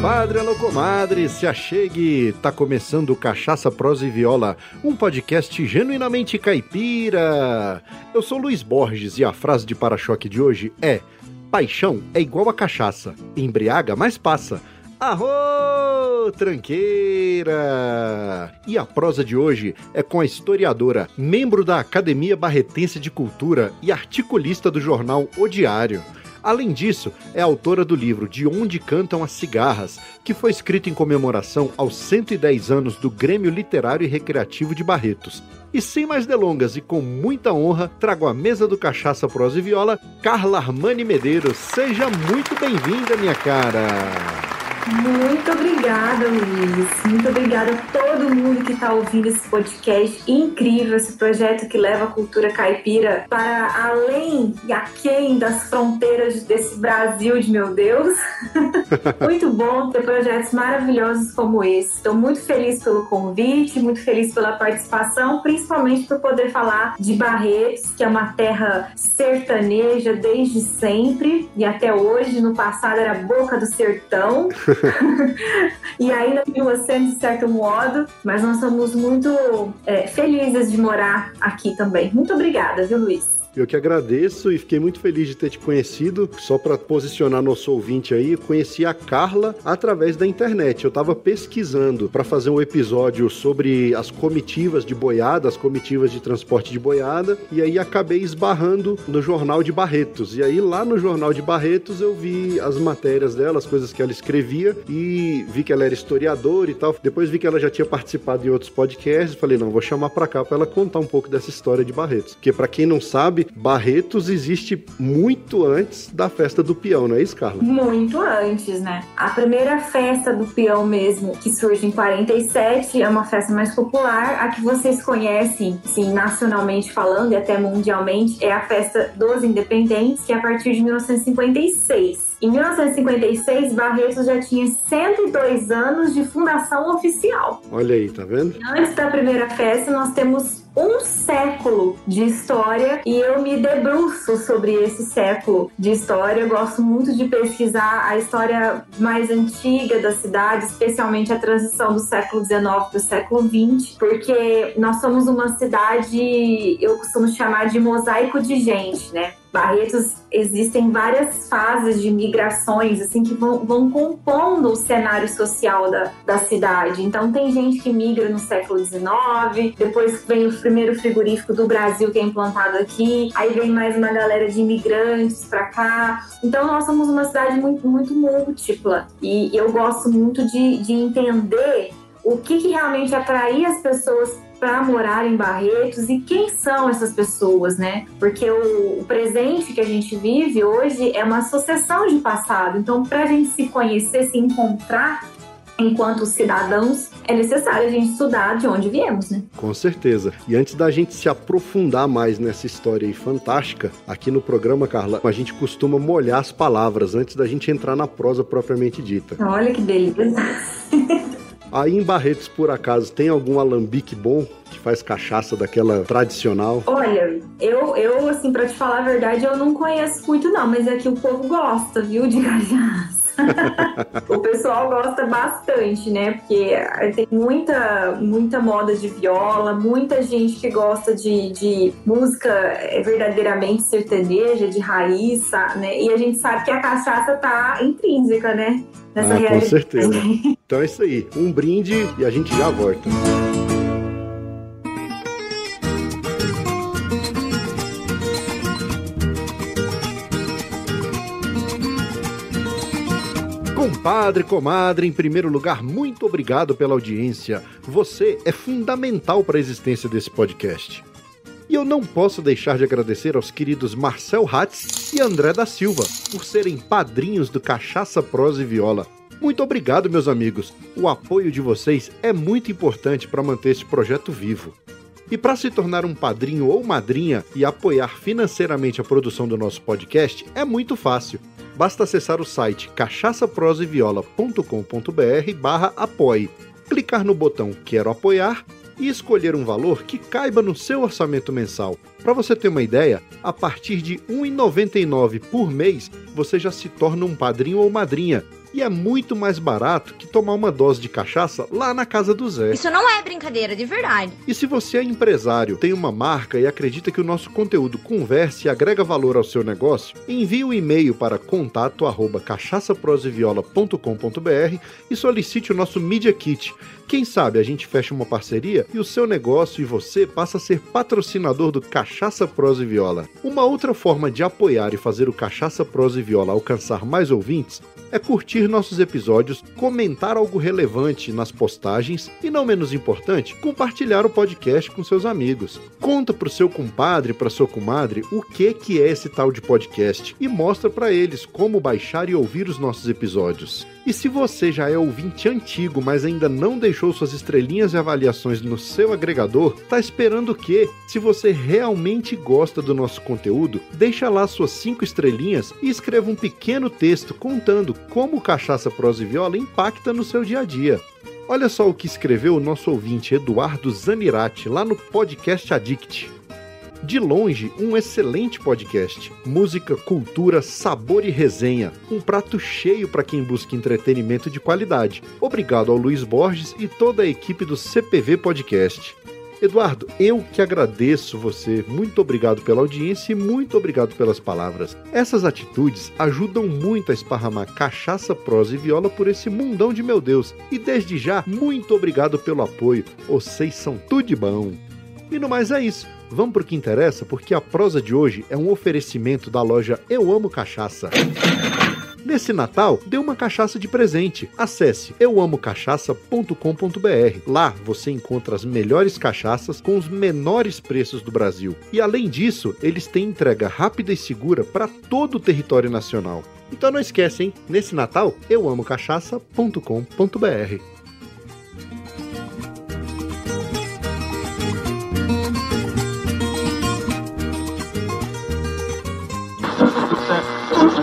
compadre, alô comadre, se achegue. Tá começando Cachaça, Prosa e Viola, um podcast genuinamente caipira. Eu sou Luiz Borges e a frase de para-choque de hoje é: Paixão é igual a cachaça, embriaga, mas passa. Arro, tranqueira! E a prosa de hoje é com a historiadora, membro da Academia Barretense de Cultura e articulista do jornal O Diário. Além disso, é autora do livro De Onde Cantam as Cigarras, que foi escrito em comemoração aos 110 anos do Grêmio Literário e Recreativo de Barretos. E sem mais delongas e com muita honra, trago à mesa do Cachaça Prosa e Viola, Carla Armani Medeiros. Seja muito bem-vinda, minha cara! Muito obrigada, Luiz. Muito obrigada a todo mundo que está ouvindo esse podcast incrível, esse projeto que leva a cultura caipira para além e aquém das fronteiras desse Brasil de meu Deus. muito bom ter projetos maravilhosos como esse. Estou muito feliz pelo convite, muito feliz pela participação, principalmente por poder falar de Barretos, que é uma terra sertaneja desde sempre e até hoje. No passado era boca do sertão. e ainda sendo de certo modo, mas nós somos muito é, felizes de morar aqui também. Muito obrigada, viu, Luiz? Eu que agradeço e fiquei muito feliz de ter te conhecido. Só para posicionar nosso ouvinte aí, conheci a Carla através da internet. Eu estava pesquisando para fazer um episódio sobre as comitivas de boiada, as comitivas de transporte de boiada, e aí acabei esbarrando no Jornal de Barretos. E aí lá no Jornal de Barretos eu vi as matérias dela, as coisas que ela escrevia e vi que ela era historiadora e tal. Depois vi que ela já tinha participado em outros podcasts, falei, não, vou chamar para cá para ela contar um pouco dessa história de Barretos. Porque para quem não sabe, sabe, Barretos existe muito antes da festa do peão, não é isso, Carla? Muito antes, né? A primeira festa do peão mesmo, que surge em 47, é uma festa mais popular. A que vocês conhecem, sim, nacionalmente falando e até mundialmente, é a festa dos independentes, que é a partir de 1956. Em 1956, Barretos já tinha 102 anos de fundação oficial. Olha aí, tá vendo? Antes da primeira festa, nós temos um século de história e eu me debruço sobre esse século de história. Eu gosto muito de pesquisar a história mais antiga da cidade, especialmente a transição do século XIX para o século XX, porque nós somos uma cidade, eu costumo chamar de mosaico de gente, né? Barretos existem várias fases de migrações assim que vão, vão compondo o cenário social da, da cidade. Então tem gente que migra no século XIX, depois vem o primeiro frigorífico do Brasil que é implantado aqui, aí vem mais uma galera de imigrantes para cá. Então nós somos uma cidade muito, muito múltipla e eu gosto muito de, de entender o que, que realmente atraía as pessoas para morar em Barretos e quem são essas pessoas, né? Porque o, o, presente que a gente vive hoje é uma sucessão de passado. Então, para a gente se conhecer, se encontrar enquanto cidadãos, é necessário a gente estudar de onde viemos, né? Com certeza. E antes da gente se aprofundar mais nessa história aí fantástica, aqui no programa, Carla, a gente costuma molhar as palavras antes da gente entrar na prosa propriamente dita. Olha que beleza. Aí em Barretos, por acaso, tem algum alambique bom que faz cachaça daquela tradicional? Olha, eu, eu assim, para te falar a verdade, eu não conheço muito não, mas é que o povo gosta, viu, de cachaça. o pessoal gosta bastante, né? Porque tem muita, muita moda de viola, muita gente que gosta de, de música é, verdadeiramente sertaneja, de raiz, né? E a gente sabe que a cachaça tá intrínseca, né? Nessa ah, realidade. Com certeza. então é isso aí. Um brinde e a gente já volta. Compadre, comadre, em primeiro lugar, muito obrigado pela audiência. Você é fundamental para a existência desse podcast. E eu não posso deixar de agradecer aos queridos Marcel Hatz e André da Silva por serem padrinhos do Cachaça Prosa e Viola. Muito obrigado, meus amigos. O apoio de vocês é muito importante para manter esse projeto vivo. E para se tornar um padrinho ou madrinha e apoiar financeiramente a produção do nosso podcast é muito fácil basta acessar o site cachaçaproseviola.com.br barra apoie, clicar no botão Quero apoiar e escolher um valor que caiba no seu orçamento mensal. Para você ter uma ideia, a partir de R$ 1,99 por mês você já se torna um padrinho ou madrinha E é muito mais barato que tomar uma dose de cachaça lá na casa do Zé. Isso não é brincadeira, de verdade. E se você é empresário, tem uma marca e acredita que o nosso conteúdo converse e agrega valor ao seu negócio, envie um e-mail para contato@cachaçaproseviola.com.br e solicite o nosso Media Kit. Quem sabe a gente fecha uma parceria e o seu negócio e você passa a ser patrocinador do Cachaça Prosa e Viola. Uma outra forma de apoiar e fazer o Cachaça Prosa e Viola alcançar mais ouvintes é curtir nossos episódios, comentar algo relevante nas postagens e, não menos importante, compartilhar o podcast com seus amigos. Conta pro seu compadre, pra sua comadre, o que que é esse tal de podcast e mostra para eles como baixar e ouvir os nossos episódios. E se você já é ouvinte antigo, mas ainda não deixou suas estrelinhas e avaliações no seu agregador, tá esperando o quê? Se você realmente gosta do nosso conteúdo, deixa lá suas cinco estrelinhas e escreva um pequeno texto contando como Cachaça Prosa e Viola impacta no seu dia a dia. Olha só o que escreveu o nosso ouvinte Eduardo Zanirati lá no podcast Addict. De longe, um excelente podcast. Música, cultura, sabor e resenha. Um prato cheio para quem busca entretenimento de qualidade. Obrigado ao Luiz Borges e toda a equipe do CPV Podcast. Eduardo, eu que agradeço você. Muito obrigado pela audiência e muito obrigado pelas palavras. Essas atitudes ajudam muito a esparramar cachaça, prosa e viola por esse mundão de meu Deus. E desde já, muito obrigado pelo apoio. Vocês são tudo de bom. E no mais é isso. Vamos pro que interessa, porque a prosa de hoje é um oferecimento da loja Eu Amo Cachaça. Nesse Natal, dê uma cachaça de presente. Acesse euamocachaça.com.br. Lá você encontra as melhores cachaças com os menores preços do Brasil. E além disso, eles têm entrega rápida e segura para todo o território nacional. Então não esquece, hein? Nesse Natal, euamocachaça.com.br.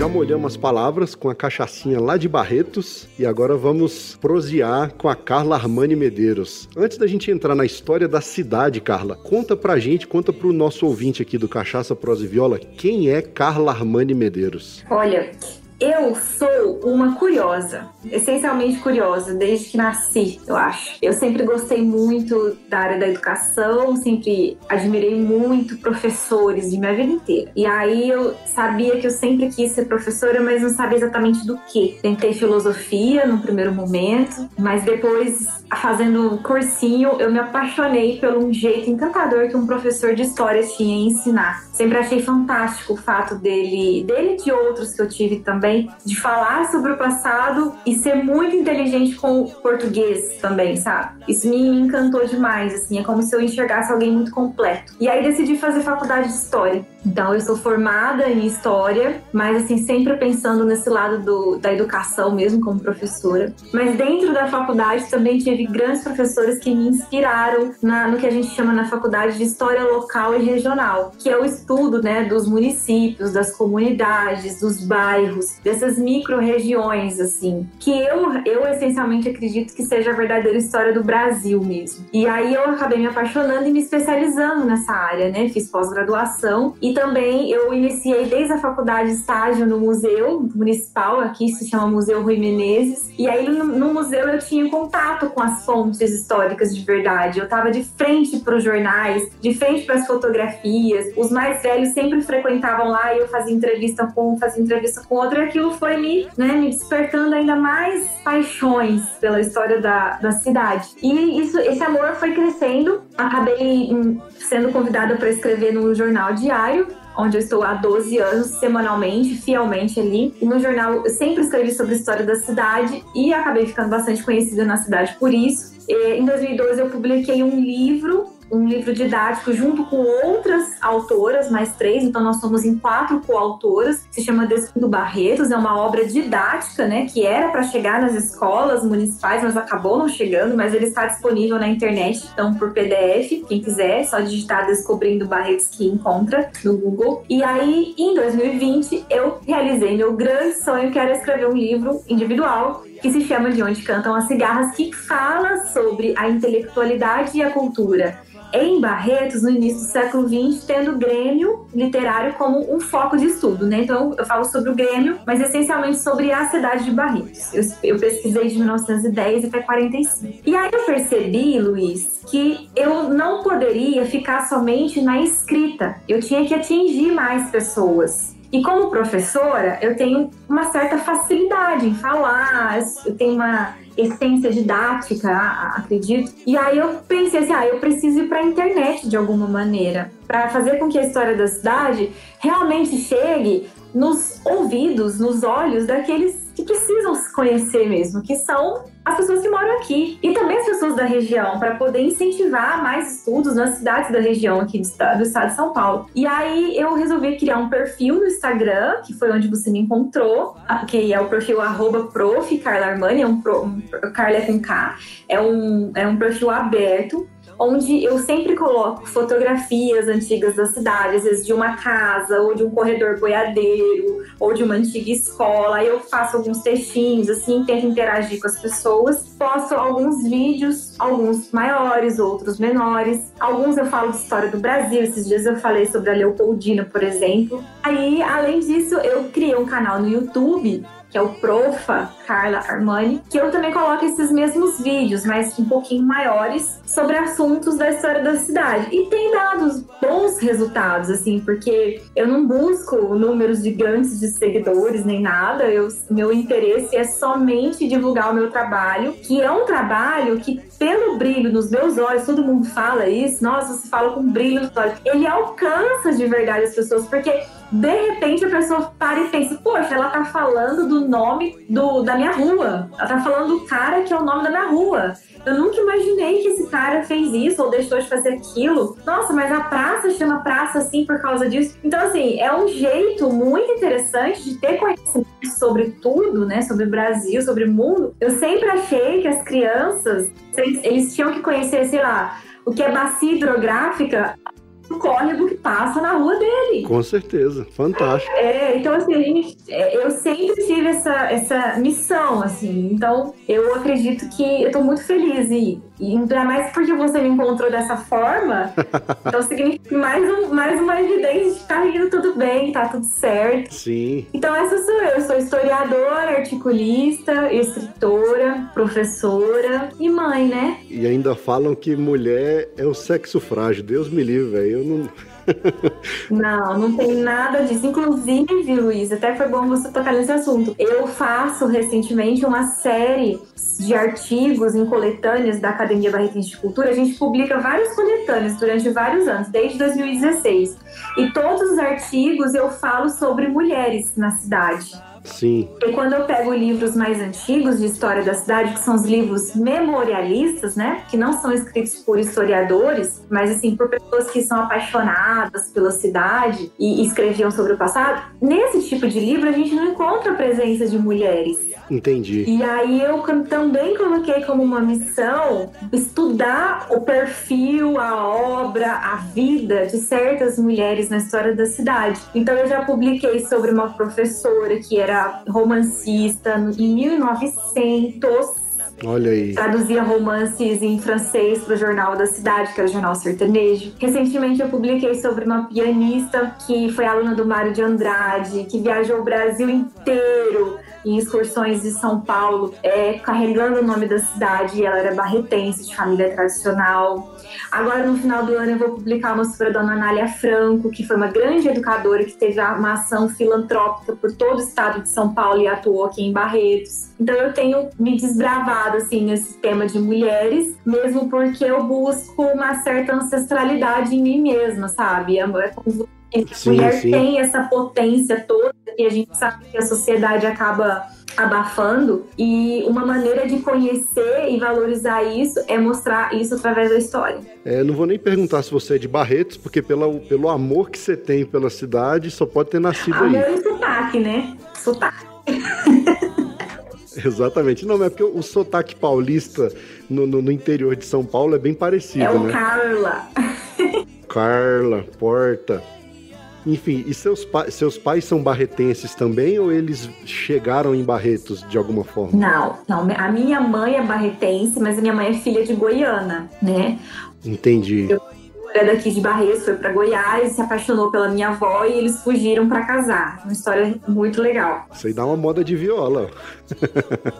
Já molhamos as palavras com a cachaçinha lá de Barretos e agora vamos prosear com a Carla Armani Medeiros. Antes da gente entrar na história da cidade, Carla, conta pra gente, conta pro nosso ouvinte aqui do Cachaça Prosa e Viola, quem é Carla Armani Medeiros? Olha, eu sou uma curiosa, essencialmente curiosa, desde que nasci, eu acho. Eu sempre gostei muito da área da educação, sempre admirei muito professores de minha vida inteira. E aí eu sabia que eu sempre quis ser professora, mas não sabia exatamente do que. Tentei filosofia no primeiro momento, mas depois, fazendo um cursinho, eu me apaixonei pelo jeito encantador que um professor de história tinha em ensinar. Sempre achei fantástico o fato dele, dele e de outros que eu tive também também de falar sobre o passado e ser muito inteligente com o português também, sabe? Isso me encantou demais, assim, é como se eu enxergasse alguém muito completo. E aí decidi fazer faculdade de história. Então, eu sou formada em história, mas assim, sempre pensando nesse lado do, da educação mesmo, como professora. Mas dentro da faculdade também tive grandes professores que me inspiraram na, no que a gente chama na faculdade de história local e regional, que é o estudo né, dos municípios, das comunidades, dos bairros, dessas micro-regiões, assim, que eu, eu essencialmente acredito que seja a verdadeira história do Brasil mesmo. E aí eu acabei me apaixonando e me especializando nessa área, né? Fiz pós-graduação e e também eu iniciei desde a faculdade estágio no museu municipal, aqui se chama Museu Rui Menezes. E aí no, no museu eu tinha contato com as fontes históricas de verdade. Eu estava de frente para os jornais, de frente para as fotografias. Os mais velhos sempre frequentavam lá e eu fazia entrevista com um, fazia entrevista com outro. E aquilo foi me, né, me despertando ainda mais paixões pela história da, da cidade. E isso, esse amor foi crescendo. Acabei hum, sendo convidada para escrever no jornal diário onde eu estou há 12 anos, semanalmente, fielmente ali. E no jornal eu sempre escrevi sobre a história da cidade e acabei ficando bastante conhecida na cidade por isso. Em 2012 eu publiquei um livro um livro didático junto com outras autoras, mais três, então nós somos em quatro coautoras, se chama Descuido Barretos, é uma obra didática, né, que era para chegar nas escolas municipais, mas acabou não chegando, mas ele está disponível na internet, então por PDF, quem quiser, é só digitar Descobrindo Barretos que encontra no Google. E aí, em 2020, eu realizei meu grande sonho, que era escrever um livro individual que se chama De Onde Cantam as Cigarras, que fala sobre a intelectualidade e a cultura em Barretos, no início do século XX, tendo o Grêmio literário como um foco de estudo, né? Então, eu falo sobre o Grêmio, mas essencialmente sobre a cidade de Barretos. Eu, eu pesquisei de 1910 até 45. E aí eu percebi, Luiz, que eu não poderia ficar somente na escrita. Eu tinha que atingir mais pessoas. E como professora, eu tenho uma certa facilidade em falar, eu tenho uma essência didática, acredito. E aí eu pensei assim, ah, eu preciso ir para a internet de alguma maneira, para fazer com que a história da cidade realmente chegue nos ouvidos, nos olhos daqueles que precisam se conhecer mesmo, que são as pessoas que moram aqui e também as pessoas da região, para poder incentivar mais estudos nas cidades da região aqui do estado, do estado de São Paulo. E aí eu resolvi criar um perfil no Instagram, que foi onde você me encontrou, que é o perfil arroba prof. Carla Armani, é um, pro, um Carla é um, é um perfil aberto onde eu sempre coloco fotografias antigas da cidade, às vezes de uma casa, ou de um corredor boiadeiro, ou de uma antiga escola. Eu faço alguns textinhos, assim, tento interagir com as pessoas. Posto alguns vídeos, alguns maiores, outros menores. Alguns eu falo de história do Brasil. Esses dias eu falei sobre a Leopoldina, por exemplo. Aí, além disso, eu criei um canal no YouTube que é o Profa Carla Armani, que eu também coloco esses mesmos vídeos, mas um pouquinho maiores, sobre assuntos da história da cidade. E tem dado bons resultados, assim, porque eu não busco números gigantes de seguidores nem nada, eu, meu interesse é somente divulgar o meu trabalho, que é um trabalho que, pelo brilho nos meus olhos, todo mundo fala isso, nossa, você fala com brilho nos olhos, ele alcança de verdade as pessoas, porque de repente a pessoa para e pensa, poxa, ela tá falando do nome do, da minha rua. Ela tá falando do cara que é o nome da minha rua. Eu nunca imaginei que esse cara fez isso ou deixou de fazer aquilo. Nossa, mas a praça chama praça assim por causa disso. Então, assim, é um jeito muito interessante de ter conhecimento sobre tudo, né? Sobre o Brasil, sobre o mundo. Eu sempre achei que as crianças, eles tinham que conhecer, sei lá, o que é bacia hidrográfica córrego que passa na rua dele. Com certeza, fantástico. É, então assim, a gente, é, eu sempre tive essa, essa missão, assim, então eu acredito que eu tô muito feliz e e ainda mais porque você me encontrou dessa forma, então significa mais, um, mais uma evidência de que tá indo tudo bem, tá tudo certo. Sim. Então essa sou eu, eu sou historiadora, articulista, escritora, professora e mãe, né? E ainda falam que mulher é o sexo frágil. Deus me livre, velho. Eu não não, não tem nada disso. Inclusive, Luiz, até foi bom você tocar nesse assunto. Eu faço recentemente uma série de artigos em coletâneas da Academia Barretense de Cultura. A gente publica várias coletâneas durante vários anos, desde 2016. E todos os artigos eu falo sobre mulheres na cidade. Sim. E quando eu pego livros mais antigos de história da cidade, que são os livros memorialistas, né? Que não são escritos por historiadores, mas assim, por pessoas que são apaixonadas pela cidade e escreviam sobre o passado. Nesse tipo de livro, a gente não encontra a presença de mulheres. Entendi. E aí eu também coloquei como uma missão estudar o perfil, a obra, a vida de certas mulheres na história da cidade. Então eu já publiquei sobre uma professora que era romancista em 1900 Olha aí. Traduzia romances em francês para o Jornal da Cidade, que era o Jornal Sertanejo. Recentemente eu publiquei sobre uma pianista que foi aluna do Mário de Andrade, que viajou o Brasil inteiro em excursões de São Paulo, é, carregando o nome da cidade. Ela era barretense, de família tradicional. Agora, no final do ano, eu vou publicar uma sobre a dona Anália Franco, que foi uma grande educadora que teve uma ação filantrópica por todo o estado de São Paulo e atuou aqui em Barretos. Então, eu tenho me desbravado, assim, nesse tema de mulheres, mesmo porque eu busco uma certa ancestralidade em mim mesma, sabe? É como a mulher sim. tem essa potência toda que a gente sabe que a sociedade acaba abafando e uma maneira de conhecer e valorizar isso é mostrar isso através da história. É, não vou nem perguntar se você é de Barretos, porque pela, pelo amor que você tem pela cidade, só pode ter nascido amor aí. E sotaque, né? Sotaque. Exatamente. Não, é porque o sotaque paulista no, no, no, interior de São Paulo é bem parecido, é o né? Carla. Carla, Porta. Enfim, e seus, pa seus pais são barretenses também ou eles chegaram em Barretos de alguma forma? Não, não. A minha mãe é barretense, mas a minha mãe é filha de Goiânia, né? Entendi. Eu era daqui de Barretos, foi para Goiás, se apaixonou pela minha avó e eles fugiram para casar. Uma história muito legal. Isso aí dá uma moda de viola.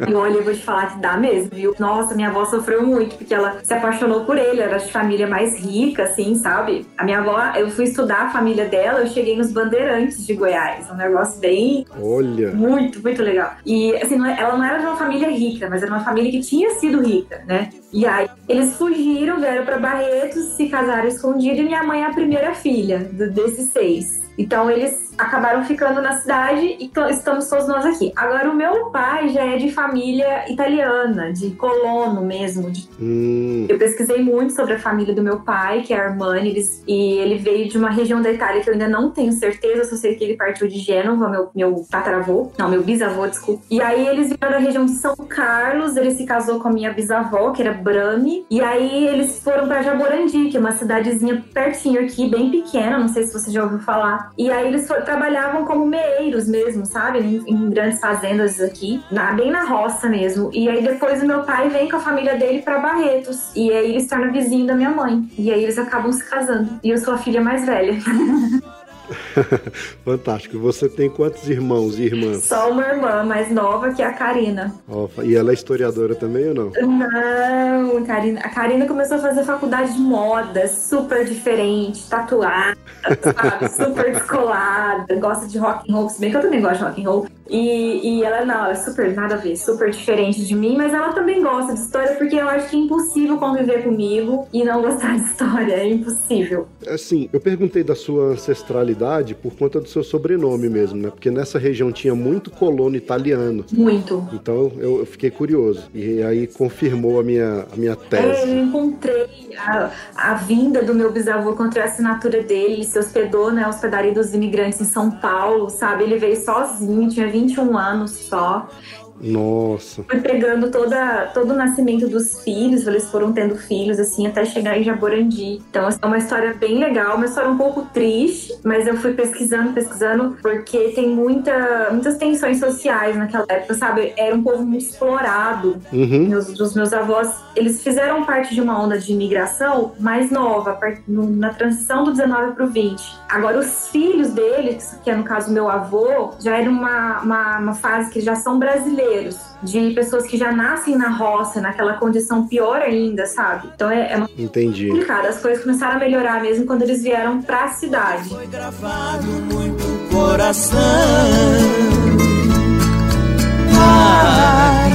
E olha, eu vou te falar que dá mesmo, viu? Nossa, minha avó sofreu muito, porque ela se apaixonou por ele, era de família mais rica, assim, sabe? A minha avó, eu fui estudar a família dela, eu cheguei nos Bandeirantes de Goiás. Um negócio bem. Olha! Muito, muito legal. E, assim, é, ela não era de uma família rica, mas era uma família que tinha sido rica, né? E aí, eles fugiram, vieram para Barretos, se casaram escondido, e minha mãe é a primeira filha desses seis. Então eles acabaram ficando na cidade e estamos todos nós aqui. Agora o meu pai já é de família italiana, de colono mesmo. De... Hum. Eu pesquisei muito sobre a família do meu pai, que é Armani, eles... e ele veio de uma região da Itália que eu ainda não tenho certeza, só sei que ele partiu de Gênova, meu, meu tataravô, não, meu bisavô, desculpa. E aí eles vieram da região de São Carlos, ele se casou com a minha bisavó, que era Brame, e aí eles foram para Jaborandi, que é uma cidadezinha pertinho aqui, bem pequena, não sei se você já ouviu falar. E aí eles trabalhavam como meeiros mesmo, sabe? Em, em, grandes fazendas aqui, na, bem na roça mesmo. E aí depois o meu pai vem com a família dele para Barretos. E aí ele se torna vizinho da minha mãe. E aí eles acabam se casando. E eu sou a filha mais velha. Fantástico. Você tem quantos irmãos e irmãs? Só uma irmã mais nova, que é a Karina. e ela é historiadora também ou não? Não, a Karina, a Karina começou a fazer faculdade de moda, super diferente, tatuada, sabe? super descolada, gosta de rock and roll, se bem que eu também gosto de rock and roll. E, e ela, não, ela é super, nada a ver, super diferente de mim, mas ela também gosta de história, porque eu acho que é impossível conviver comigo e não gostar de história, é impossível. Assim, eu perguntei da sua ancestralidade por conta do seu sobrenome mesmo, né? Porque nessa região tinha muito colono italiano. Muito. Então eu, eu fiquei curioso. E aí confirmou a minha, a minha tese. É, eu encontrei a, a vinda do meu bisavô, encontrei a assinatura dele, ele se hospedou na né, hospedaria dos imigrantes em São Paulo, sabe? Ele veio sozinho, tinha 20 21 anos só. Nossa. Foi pegando toda, todo o nascimento dos filhos, eles foram tendo filhos, assim, até chegar em Jaborandi. Então, assim, é uma história bem legal, uma história um pouco triste, mas eu fui pesquisando, pesquisando, porque tem muita, muitas tensões sociais naquela época, sabe? Era um povo muito explorado. Uhum. Meus, os meus avós, eles fizeram parte de uma onda de imigração mais nova, na transição do 19 para o 20. Agora, os filhos deles, que é no caso meu avô, já era uma, uma, uma fase que já são brasileiros brasileiros, de pessoas que já nascem na roça, naquela condição pior ainda, sabe? Então é, é Entendi. complicado. As coisas começaram a melhorar mesmo quando eles vieram pra cidade. Foi gravado muito coração. Ai,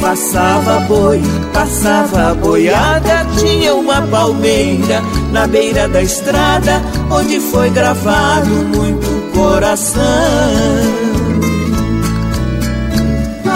passava boi, passava boiada, tinha uma palmeira na beira da estrada, onde foi gravado muito coração.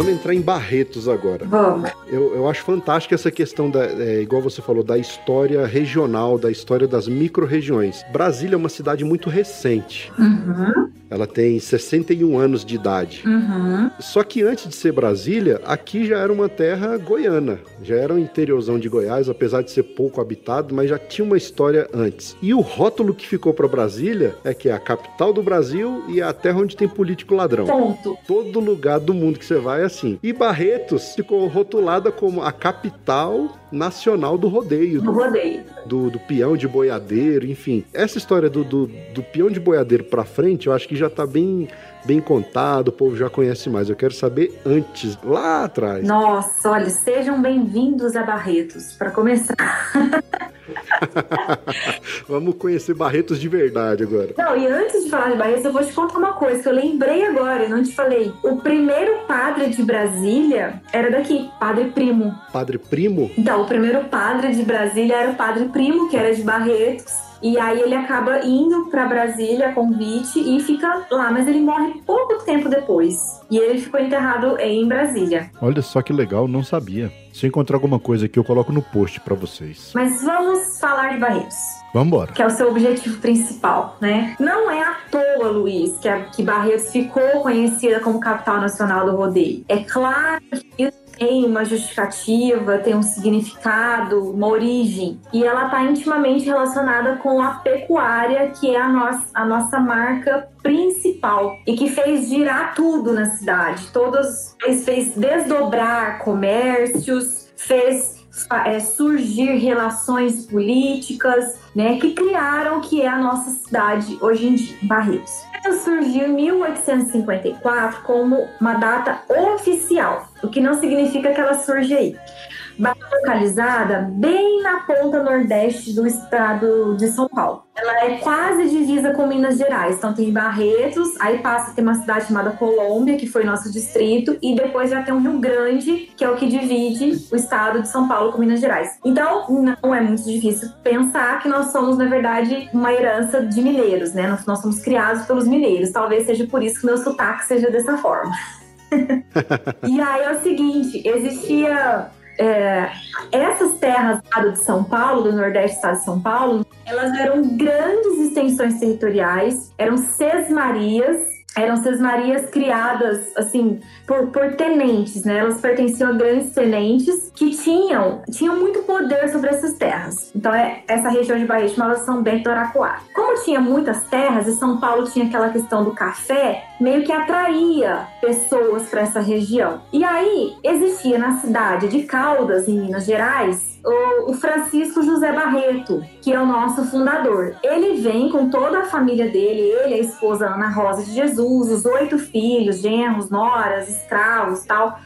Vamos entrar em Barretos agora. Vamos. Eu, eu acho fantástica essa questão da, é, igual você falou, da história regional, da história das micro-regiões. Brasília é uma cidade muito recente. Uhum. Ela tem 61 anos de idade. Uhum. Só que antes de ser Brasília, aqui já era uma terra goiana. Já era um interiorzão de Goiás, apesar de ser pouco habitado, mas já tinha uma história antes. E o rótulo que ficou para Brasília é que é a capital do Brasil e é a terra onde tem político ladrão. Ponto. Todo lugar do mundo que você vai é assim. E Barretos ficou rotulada como a capital nacional do rodeio. Do rodeio. Do, do peão de boiadeiro, enfim. Essa história do, do, do peão de boiadeiro pra frente, eu acho que já tá bem bem contado, o povo já conhece mais. Eu quero saber antes, lá atrás. Nossa, olha, sejam bem-vindos a Barretos, para começar. Vamos conhecer Barretos de verdade agora. Não, e antes de falar de Barretos, eu vou te contar uma coisa que eu lembrei agora, eu não te falei. O primeiro padre de Brasília era daqui, Padre Primo. Padre Primo? Então, o primeiro padre de Brasília era o Padre Primo, que era de Barretos. E aí ele acaba indo para Brasília, convite, e fica lá, mas ele morre pouco tempo depois. E ele ficou enterrado em Brasília. Olha só que legal, não sabia. Se eu encontrar alguma coisa aqui, eu coloco no post para vocês. Mas vamos falar de Barretos. Vambora. Que é o seu objetivo principal, né? Não é à toa, Luiz, que, a, que Barretos ficou conhecida como capital nacional do rodeio. É claro que isso tem uma justificativa, tem um significado, uma origem. E ela está intimamente relacionada com a pecuária, que é a nossa, a nossa marca principal e que fez girar tudo na cidade. Todos fez, fez desdobrar comércios, fez é, surgir relações políticas, né, que criaram o que é a nossa cidade hoje em dia, Barretos. Ela surgiu em 1854 como uma data oficial, o que não significa que ela surge aí localizada bem na ponta nordeste do estado de São Paulo. Ela é quase divisa com Minas Gerais. Então tem Barretos, aí passa a ter uma cidade chamada Colômbia, que foi nosso distrito, e depois já tem um Rio Grande, que é o que divide o estado de São Paulo com Minas Gerais. Então não é muito difícil pensar que nós somos, na verdade, uma herança de mineiros, né? Nós, nós somos criados pelos mineiros. Talvez seja por isso que meu sotaque seja dessa forma. e aí é o seguinte, existia é, essas terras do de São Paulo, do Nordeste do estado de São Paulo, elas eram grandes extensões territoriais, eram sesmarias eram sesmarias criadas assim por, por, tenentes, né? Elas pertenciam a grandes tenentes que tinham tinham muito poder sobre essas terras. Então é essa região de Bahia chamava São Bento do Araquara. Como tinha muitas terras e São Paulo tinha aquela questão do café, meio que atraía pessoas para essa região. E aí existia na cidade de Caldas, em Minas Gerais, o, Francisco José Barreto, que é o nosso fundador. Ele vem com toda a família dele, ele, a esposa Ana Rosa de Jesus, os oito filhos, genros, noras, escravos tal.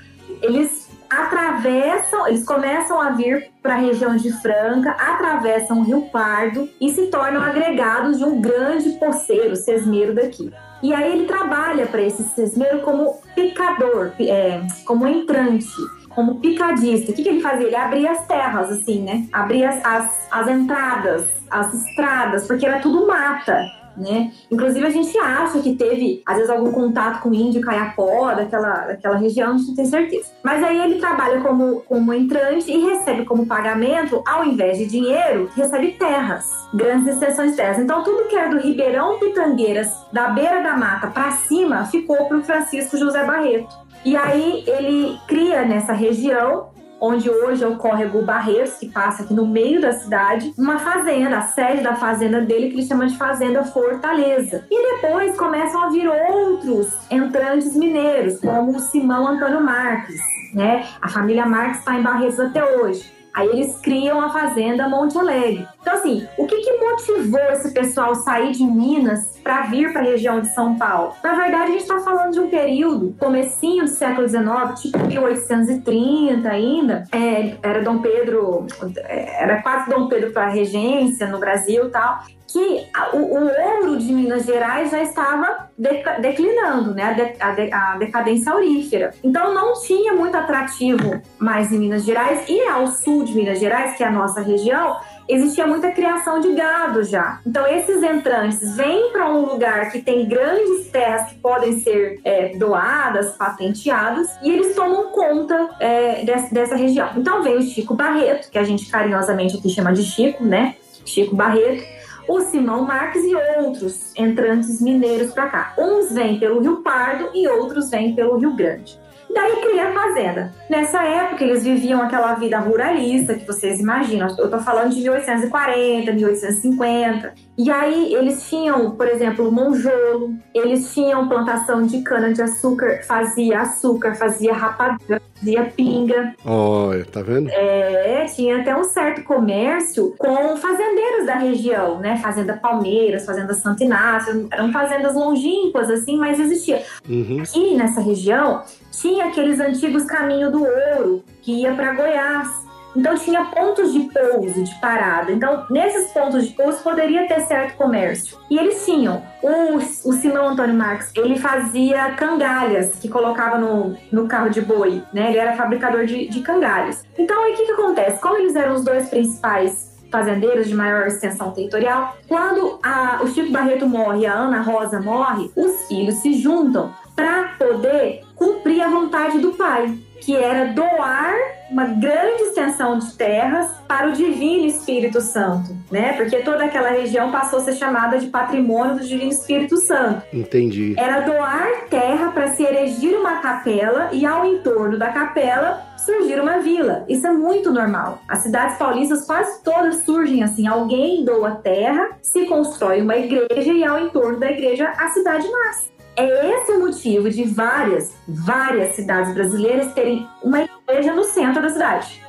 Eles atravessam, eles começam a vir para a região de Franca, atravessam o Rio Pardo e se tornam agregados de um grande poceiro, sesmeiro daqui. E aí ele trabalha para esse sesmeiro como picador, é, como entrante como picadista. O que, que ele fazia? Ele abria as terras, assim, né? Abria as, as, as entradas, as estradas, porque era tudo mata. Né? Inclusive a gente acha que teve, às vezes, algum contato com índio Caiapó, daquela, daquela região, a gente não tem certeza. Mas aí ele trabalha como, como entrante e recebe como pagamento, ao invés de dinheiro, recebe terras, grandes extensões de terras. Então tudo que era do Ribeirão Pitangueiras, da beira da mata para cima, ficou para o Francisco José Barreto. E aí ele cria nessa região onde hoje é o córrego Barreiros, que passa aqui no meio da cidade, uma fazenda, a sede da fazenda dele, que ele chama de Fazenda Fortaleza. E depois começam a vir outros entrantes mineiros, como o Simão Antônio Marques. Né? A família Marques está em Barreiros até hoje. Aí eles criam a fazenda Monte Alegre. Então, assim, o que, que motivou esse pessoal sair de Minas para vir para a região de São Paulo? Na verdade, a gente está falando de um período, comecinho do século XIX, tipo 1830 ainda. É, era Dom Pedro, era quase Dom Pedro para a regência no Brasil e tal que o, o, ouro de Minas Gerais já estava declinando, né? A, de, a, de, a, decadência aurífera. Então não tinha muito atrativo mais em Minas Gerais e ao sul de Minas Gerais, que é a nossa região, existia muita criação de gado já. Então, esses entrantes vêm para um lugar que tem grandes terras que podem ser é, doadas, patenteadas, e eles tomam conta é, dessa, dessa região. Então, vem o Chico Barreto, que a gente carinhosamente aqui chama de Chico, né? Chico Barreto o Simão Marques e outros entrantes mineiros para cá. Uns vêm pelo Rio Pardo e outros vêm pelo Rio Grande. Daí cria a fazenda. Nessa época, eles viviam aquela vida ruralista que vocês imaginam. Eu tô falando de 1840, 1850. E aí eles tinham, por exemplo, monjolo, eles tinham plantação de cana-de-açúcar, fazia açúcar, fazia rapadura, fazia pinga. Olha, tá vendo? É, tinha até um certo comércio com fazendeiros da região, né? Fazenda Palmeiras, Fazenda Santo Inácio, eram fazendas longínquas, assim, mas existia. Uhum. Aqui nessa região tinha aqueles antigos caminhos do ouro que ia para Goiás. Então tinha pontos de pouso, de parada. Então, nesses pontos de pouso poderia ter certo comércio. E eles tinham. O, o Simão Antônio Marques, ele fazia cangalhas que colocava no, no carro de boi, né? Ele era fabricador de, de cangalhas. Então, aí o que, que acontece? Como eles eram os dois principais fazendeiros de maior extensão territorial, quando a, o Chico Barreto morre e a Ana Rosa morre, os filhos se juntam para poder cumprir a vontade do pai, que era doar uma grande extensão de terras para o Divino Espírito Santo, né? Porque toda aquela região passou a ser chamada de patrimônio do Divino Espírito Santo. Entendi. Era doar terra para se erigir uma capela e ao entorno da capela surgir uma vila. Isso é muito normal. As cidades paulistas quase todas surgem assim: alguém doa terra, se constrói uma igreja e ao entorno da igreja a cidade nasce. É esse o motivo de várias, várias cidades brasileiras terem uma igreja no centro da cidade.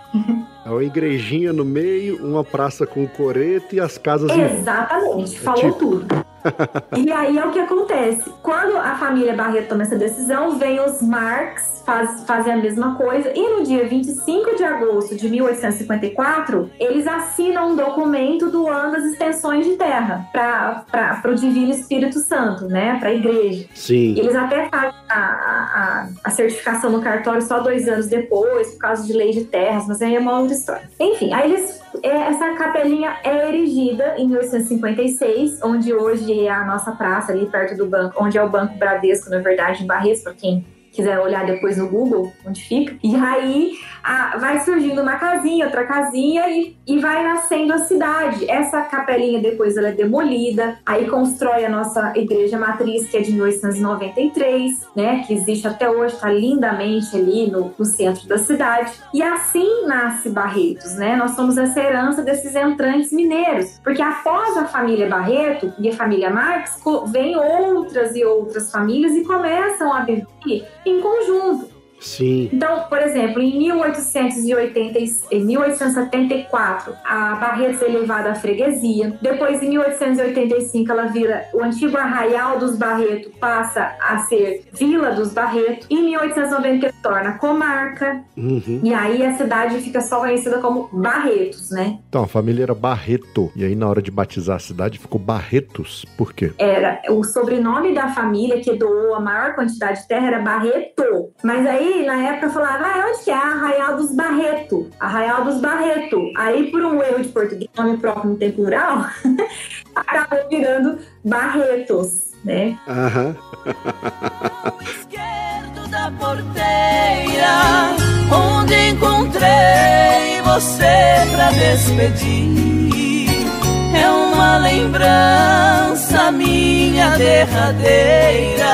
É uma igrejinha no meio, uma praça com coreto e as casas em volta. Exatamente, falou tipo- tudo. e aí é o que acontece. Quando a família Barreto toma essa decisão, vem os Marx faz, fazem a mesma coisa. E no dia 25 de agosto de 1854, eles assinam um documento doando as extensões de terra para o Divino Espírito Santo, né? Para a igreja. Sim. Eles até fazem a, a, a certificação no cartório só dois anos depois, por causa de lei de terras, mas aí é uma outra história. Enfim, aí eles. É, Essa capelinha é erigida em 1856, onde hoje é a nossa praça, ali perto do banco, onde é o Banco Bradesco, na verdade, em Barretos, para quem quiser olhar depois no Google, onde fica. E aí a- vai surgindo uma casinha, outra casinha e, e vai nascendo a cidade. Essa capelinha depois ela é demolida, aí constrói a nossa igreja matriz, que é de 1893, né? Que existe até hoje, tá lindamente ali no, no centro da cidade. E assim nasce Barretos, né? Nós somos essa herança desses entrantes mineiros, porque após a família Barreto e a família Marx, vem outras e outras famílias e começam a viver em conjunto. Sim. Então, por exemplo, em 1880, e- em 1874, a Barretos é levada à freguesia. Depois, em 1885, ela vira o antigo Arraial dos Barretos, passa a ser Vila dos Barretos. Em 1890, torna comarca. Uhum. E aí a cidade fica só conhecida como Barretos, né? Então, a família era Barreto. E aí, na hora de batizar a cidade, ficou Barretos. Por quê? Era o sobrenome da família que doou a maior quantidade de terra era Barreto. Mas aí, na época, falava, ah, onde que é? Arraial dos Barreto. Arraial dos Barreto. Aí, por um erro de português, nome próprio não tem plural, acabou virando Barretos, né? Aham. esquerdo da porteira, onde encontrei você pra despedir. É uma lembrança minha derradeira,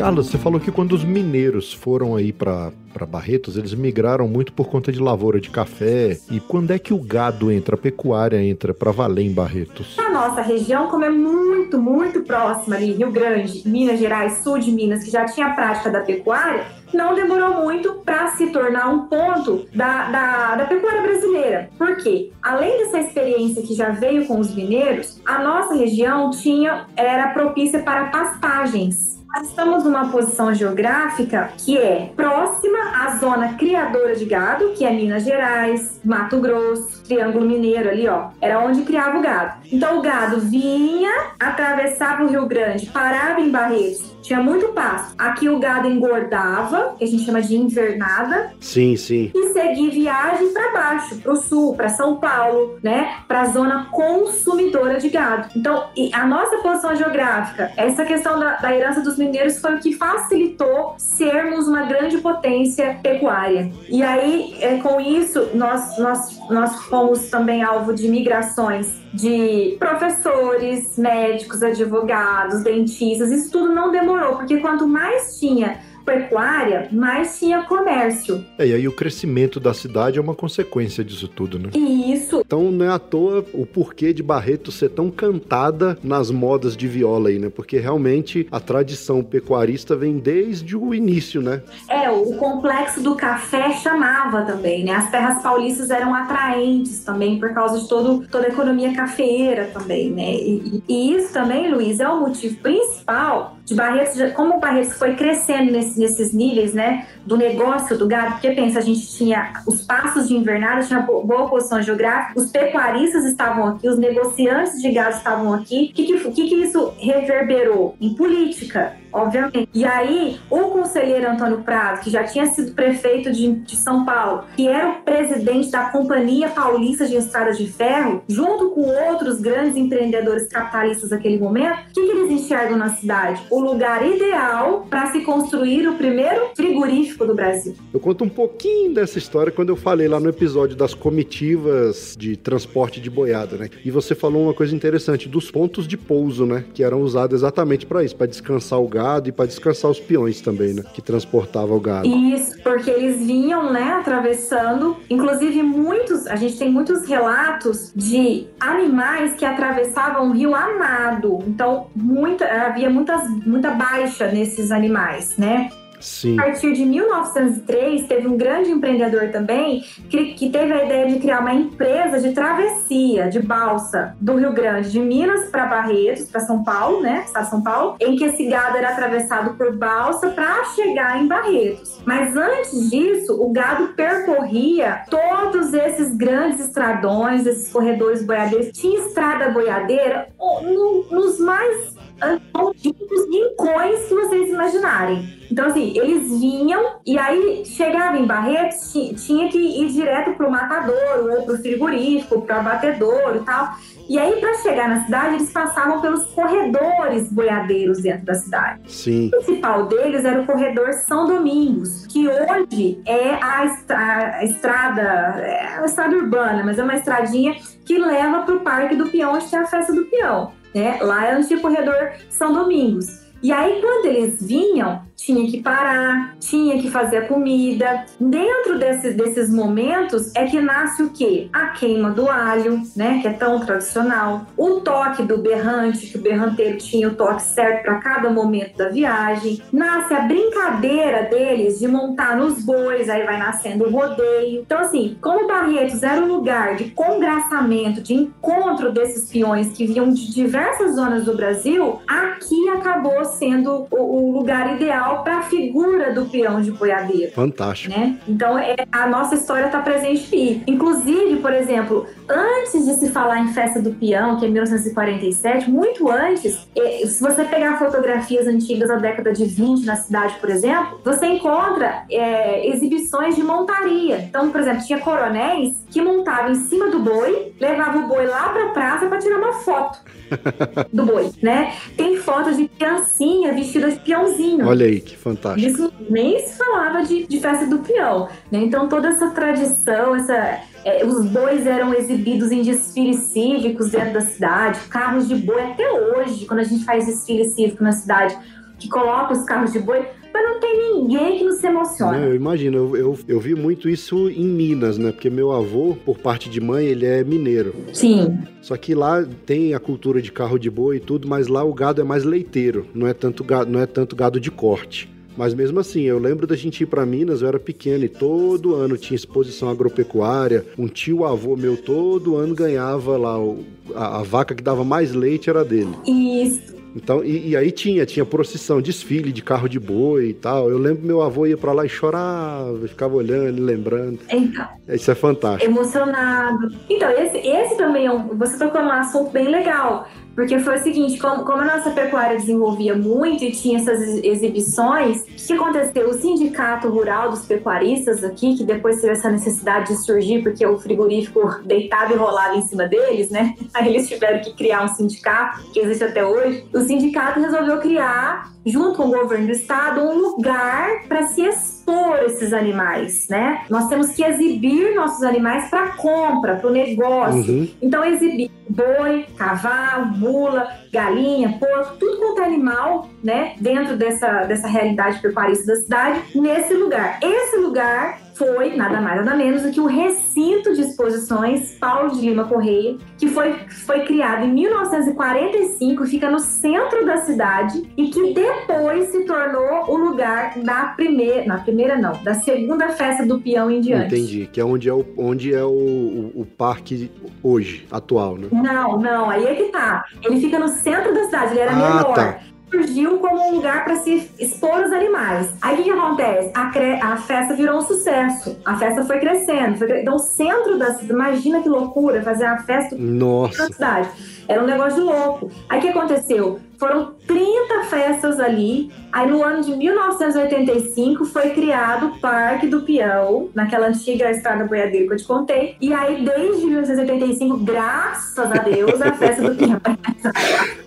Carlos, você falou que quando os mineiros foram aí para Barretos, eles migraram muito por conta de lavoura de café. E quando é que o gado entra, a pecuária entra para valer em Barretos? A nossa região, como é muito, muito próxima ali, Rio Grande, Minas Gerais, sul de Minas, que já tinha a prática da pecuária, não demorou muito para se tornar um ponto da, da, da pecuária brasileira. Por quê? Além dessa experiência que já veio com os mineiros, a nossa região tinha era propícia para pastagens. Nós estamos numa posição geográfica que é próxima à zona criadora de gado, que é Minas Gerais, Mato Grosso, Triângulo Mineiro ali, ó. Era onde criava o gado. Então o gado vinha, atravessava o Rio Grande, parava em Barretos tinha muito pasto. Aqui o gado engordava, que a gente chama de invernada. Sim, sim. E seguir viagem para baixo, para o sul, para São Paulo, né? Para a zona consumidora de gado. Então, a nossa posição geográfica, essa questão da, da herança dos mineiros foi o que facilitou sermos uma grande potência pecuária. E aí, é, com isso, nós, nós, nós fomos também alvo de migrações de professores, médicos, advogados, dentistas. Isso tudo não demorou, porque quanto mais tinha pecuária, mais tinha comércio. É, e aí o crescimento da cidade é uma consequência disso tudo, né? Isso. Então não é à toa o porquê de Barreto ser tão cantada nas modas de viola aí, né? Porque realmente a tradição pecuarista vem desde o início, né? É, o complexo do café chamava também, né? As terras paulistas eram atraentes também por causa de todo, toda a economia cafeeira também, né? E, e isso também, Luiz, é o motivo principal de Barretos, como o Barretos foi crescendo nesse, nesses níveis, né, do negócio do gado, porque pensa, a gente tinha os passos de invernada, tinha boa posição geográfica, os pecuaristas estavam aqui, os negociantes de gado estavam aqui. O que, que, que, que isso reverberou? Em política, obviamente. E aí, o conselheiro Antônio Prado, que já tinha sido prefeito de, de, São Paulo, que era o presidente da Companhia Paulista de Estradas de Ferro, junto com outros grandes empreendedores capitalistas daquele momento, o que, que eles enxergam na cidade? O lugar ideal para se construir o primeiro frigorífico do Brasil. Eu conto um pouquinho dessa história quando eu falei lá no episódio das comitivas de transporte de boiada, né? E você falou uma coisa interessante dos pontos de pouso, né? Que eram usados exatamente para isso, para descansar o gado e para descansar os peões também, né? Que transportava o gado. Isso, porque eles vinham, né, atravessando. Inclusive, muitos, a gente tem muitos relatos de animais que atravessavam o rio Amado. Então, muita, havia muitas, muita baixa nesses animais, né? Sim. A partir de 1903, teve um grande empreendedor também que, que teve a ideia de criar uma empresa de travessia, de balsa, do Rio Grande, de Minas para Barretos, para São Paulo, né? Estado de São Paulo, em que esse gado era atravessado por balsa para chegar em Barretos. Mas antes disso, o gado percorria todos esses grandes estradões, esses corredores boiadeiros. Tinha estrada boiadeira no, nos mais antigos rincões que vocês imaginarem. Então, assim, eles vinham e aí chegava em Barretos, tinha que ir direto pro matador ou pro frigorífico, pro abatedor e tal. E aí, para chegar na cidade, eles passavam pelos corredores boiadeiros dentro da cidade. Sim. O principal deles era o corredor São Domingos, que hoje é a, estra a estrada, é uma estrada urbana, mas é uma estradinha que leva para o Parque do Peão, onde tem a festa do peão. Né? Lá é onde o corredor São Domingos. E aí, quando eles vinham, tinha que parar, tinha que fazer a comida. Dentro desses, desses momentos é que nasce o quê? A queima do alho, né? Que é tão tradicional. O toque do berrante, que o berranteiro tinha o toque certo para cada momento da viagem. Nasce a brincadeira deles de montar nos bois, aí vai nascendo o rodeio. Então, assim, como Barretos era um lugar de congraçamento, de encontro desses peões que vinham de diversas zonas do Brasil, aqui acabou sendo o, o lugar ideal para a figura do peão de boiadeiro. Fantástico. Né? Então, é, a nossa história está presente aí. Inclusive, por exemplo, antes de se falar em festa do peão, que é 1947, muito antes, é, se você pegar fotografias antigas da década de 20 na cidade, por exemplo, você encontra é, exibições de montaria. Então, por exemplo, tinha coronéis que montavam em cima do boi, levavam o boi lá para a praça para tirar uma foto do boi, né? Tem fotos de criancinha vestida de peãozinho. Olha aí, que fantástico. Isso nem se falava de, de festa do peão, né? Então toda essa tradição, essa é, os bois eram exibidos em desfiles cívicos dentro da cidade, carros de boi até hoje, quando a gente faz desfile cívico na cidade, que coloca os carros de boi, mas não tem ninguém que não se emociona. Não, eu imagino, eu, eu, eu, vi muito isso em Minas, né? Porque meu avô, por parte de mãe, ele é mineiro. Sim. Só que lá tem a cultura de carro de boi e tudo, mas lá o gado é mais leiteiro, não é tanto gado, não é tanto gado de corte. Mas mesmo assim, eu lembro da gente ir para Minas, eu era pequeno e todo ano tinha exposição agropecuária. Um tio avô meu todo ano ganhava lá a, a vaca que dava mais leite era dele. Isso. Então, e, e, aí tinha, tinha procissão, desfile de carro de boi e tal. Eu lembro que meu avô ia para lá e chorava, ficava olhando, lembrando. Então. Isso é fantástico. Emocionado. Então, esse, esse também é um. Você tocou num assunto bem legal. porque foi o seguinte, como, como a nossa pecuária desenvolvia muito e tinha essas exibições, o que aconteceu? O sindicato rural dos pecuaristas aqui, que depois teve essa necessidade de surgir, porque o frigorífico deitava e rolava em cima deles, né? Aí eles tiveram que criar um sindicato, que existe até hoje. O sindicato resolveu criar junto com o governo do estado, um lugar para se expor esses animais, né? Nós temos que exibir nossos animais para compra, para o negócio. Uhum. Então, exibir boi, cavalo, mula, galinha, porco, tudo quanto é animal, né? Dentro dessa, dessa realidade pecuarista da cidade, nesse lugar. Esse lugar foi nada mais nada menos do que o recinto de exposições Paulo de Lima Correia, que foi, foi criado em 1945, fica no centro da cidade e que depois se tornou o lugar da primeira, na primeira não, da segunda festa do peão em diante. Entendi, que é onde é o, onde é o, o, o parque hoje, atual, né? Não, não, aí é que tá. Ele fica no centro da cidade, ele era ah, menor. Tá surgiu como um lugar para se expor os animais. Aí o que, acontece? A, cre... a, festa virou um sucesso. A festa foi crescendo. Foi... Então, o centro da cidade, imagina que loucura fazer a festa Nossa. na cidade. Era um negócio de louco. Aí o que aconteceu? Foram 30 festas ali. Aí no ano de 1985 foi criado o Parque do Peão, naquela antiga estrada boiadeira que eu te contei. E aí desde 1985, graças a Deus, a festa do Peão é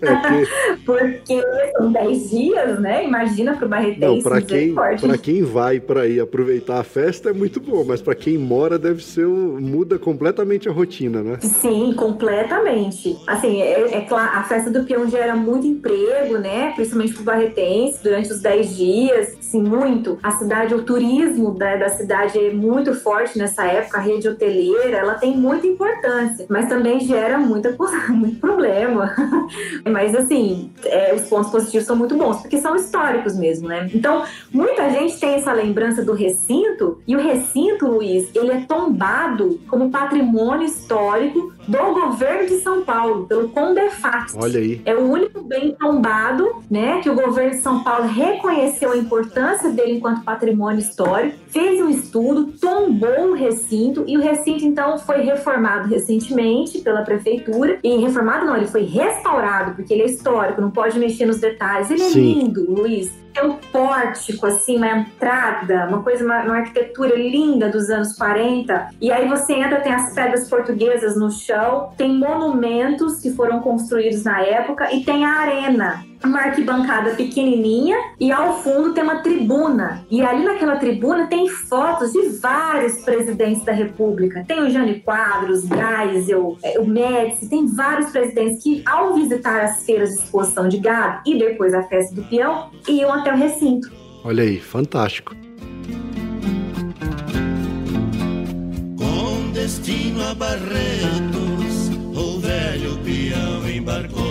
Porque são 10 dias, né? Imagina pro barretense. Não, para quem, pra quem vai para ir aproveitar a festa é muito bom, mas para quem mora deve ser muda completamente a rotina, né? Sim, completamente. Assim, é, é claro, a festa do Peão gera muito emprego, né? Principalmente para o barretense, durante os 10 dias, sim, muito. A cidade, o turismo da, da cidade é muito forte nessa época, a rede hoteleira, ela tem muita importância, mas também gera muita, muito problema. mas, assim, é, os pontos positivos são muito bons, porque são históricos mesmo, né? Então, muita gente tem essa lembrança do recinto, e o recinto, Luiz, ele é tombado como patrimônio histórico do governo de São Paulo, pelo Condefat. Olha aí. É o único bem tombado, né, que o governo de São Paulo reconheceu a importância dele enquanto patrimônio histórico, fez um estudo, tombou o recinto e o recinto então foi reformado recentemente pela prefeitura. E reformado não, ele foi restaurado porque ele é histórico, não pode mexer nos detalhes. Ele é Sim. é lindo, Luiz tem um pórtico, assim, uma entrada, uma coisa, uma, uma, arquitetura linda dos anos 40. E aí você entra, tem as pedras portuguesas no chão, tem monumentos que foram construídos na época e tem a arena uma arquibancada pequenininha e ao fundo tem uma tribuna. E ali naquela tribuna tem fotos de vários presidentes da República. Tem o Jânio Quadros, Geisel, é, o Médici, tem vários presidentes que, ao visitar as feiras de exposição de gado e depois a festa do peão, iam até o recinto. Olha aí, fantástico. Com destino a Barretos, o velho peão embarcou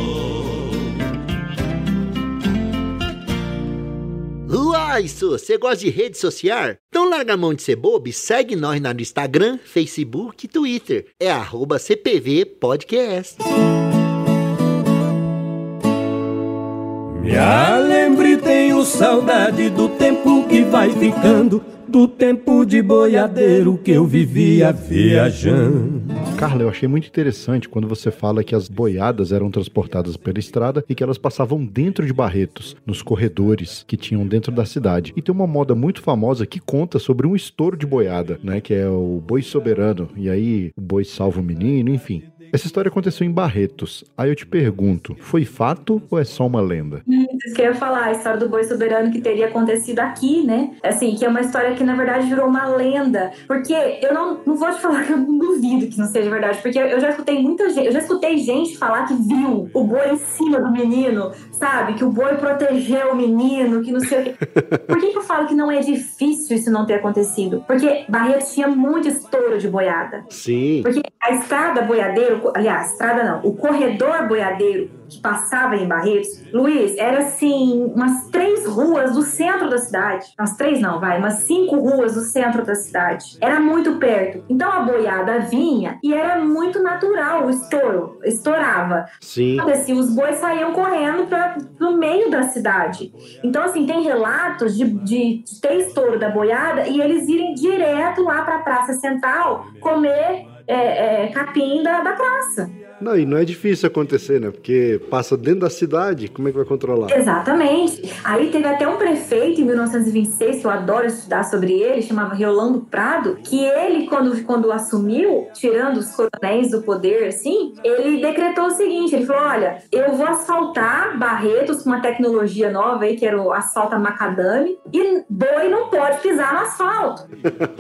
Uai, isso, você gosta de rede social? Então larga a mão de ser bobo e segue nós no Instagram, Facebook e Twitter. É arroba CPV Podcast. Me lembro e tenho saudade do tempo que vai ficando do tempo de boiadeiro que eu vivia viajando. Carla, eu achei muito interessante quando você fala que as boiadas eram transportadas pela estrada e que elas passavam dentro de Barretos, nos corredores que tinham dentro da cidade. E tem uma moda muito famosa que conta sobre um estouro de boiada, né? Que é o boi soberano. E aí o boi salva o menino, enfim. Essa história aconteceu em Barretos. Aí eu te pergunto, foi fato ou é só uma lenda? Isso que eu ia falar, a história do boi soberano que teria acontecido aqui, né? Assim, que é uma história que na verdade virou uma lenda. Porque eu não, não vou te falar que eu não duvido que não seja verdade, porque eu já escutei muita gente, eu já escutei gente falar que viu o boi em cima do menino, sabe? Que o boi protegeu o menino, que não sei o quê. Por que, que eu falo que não é difícil isso não ter acontecido? Porque Barretos tinha muito estouro de boiada. Sim. Porque a estrada boiadeiro aliás, estrada não, o corredor boiadeiro que passava em Barretos, Luiz, era assim, umas três ruas do centro da cidade. Umas três não, vai, umas cinco ruas do centro da cidade. Era muito perto. Então a boiada vinha e era muito natural o estouro, estourava. Sim. Assim, os bois saíam correndo para no meio da cidade. Então, assim, tem relatos de, de, de ter estouro da boiada e eles irem direto lá para a Praça Central comer é, é, capim da, da praça Não, e não é difícil acontecer, né? Porque passa dentro da cidade, como é que vai controlar? Exatamente. Aí teve até um prefeito em 1926, que eu adoro estudar sobre ele, chamava Riolando Prado, que ele, quando, quando assumiu, tirando os coronéis do poder, assim, ele decretou o seguinte: ele falou: olha, eu vou asfaltar Barretos com uma tecnologia nova aí, que era o asfalto a macadame, e boi não pode pisar no asfalto.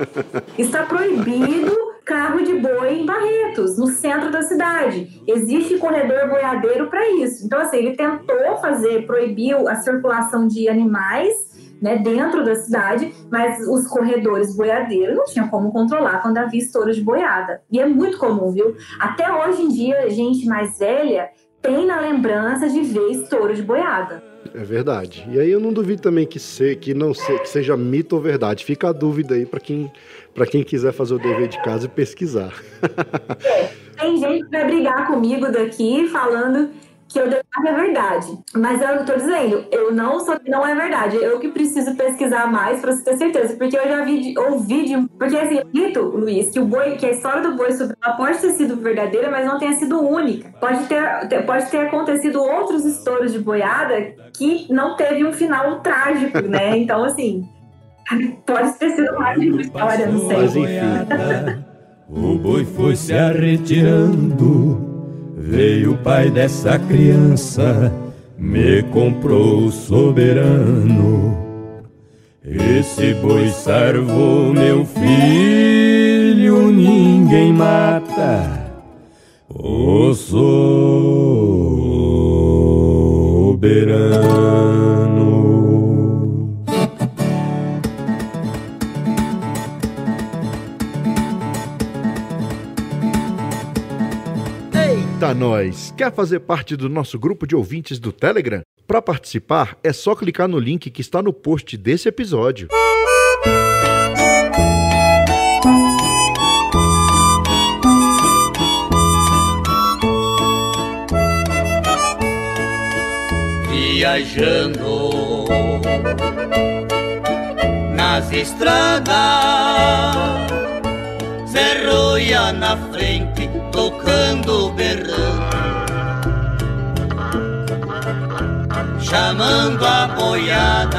Está proibido carro de boi em Barretos, no centro da cidade. Existe corredor boiadeiro para isso. Então, assim, ele tentou fazer, proibiu a circulação de animais né, dentro da cidade, mas os corredores boiadeiros não tinha como controlar quando havia estouro de boiada. E é muito comum, viu? Até hoje em dia, gente mais velha tem na lembrança de ver estouro de boiada. É verdade. E aí eu não duvido também que, se, que não se, que seja mito ou verdade. Fica a dúvida aí para quem, quem quiser fazer o dever de casa e pesquisar. Tem gente que vai brigar comigo daqui falando que eu declaro é verdade. Mas eu tô dizendo, eu não sou que não é verdade. Eu que preciso pesquisar mais para você ter certeza. Porque eu já vi, ouvi de. Porque assim, eu dito, Luiz, que o boi, que a história do boi subiu pode ter sido verdadeira, mas não tenha sido única. Pode ter, pode ter acontecido outros estouros de boiada que não teve um final trágico, né? Então, assim. Pode ter sido mais de uma história, não sei. Mas enfim. O boi foi se arretirando Veio o pai dessa criança, me comprou soberano. Esse boi salvou meu filho, ninguém mata. O soberano. Eita nós! Quer fazer parte do nosso grupo de ouvintes do Telegram? Para participar, é só clicar no link que está no post desse episódio. Viajando nas estradas, Zerroia na frente, tocando chamando a boiada.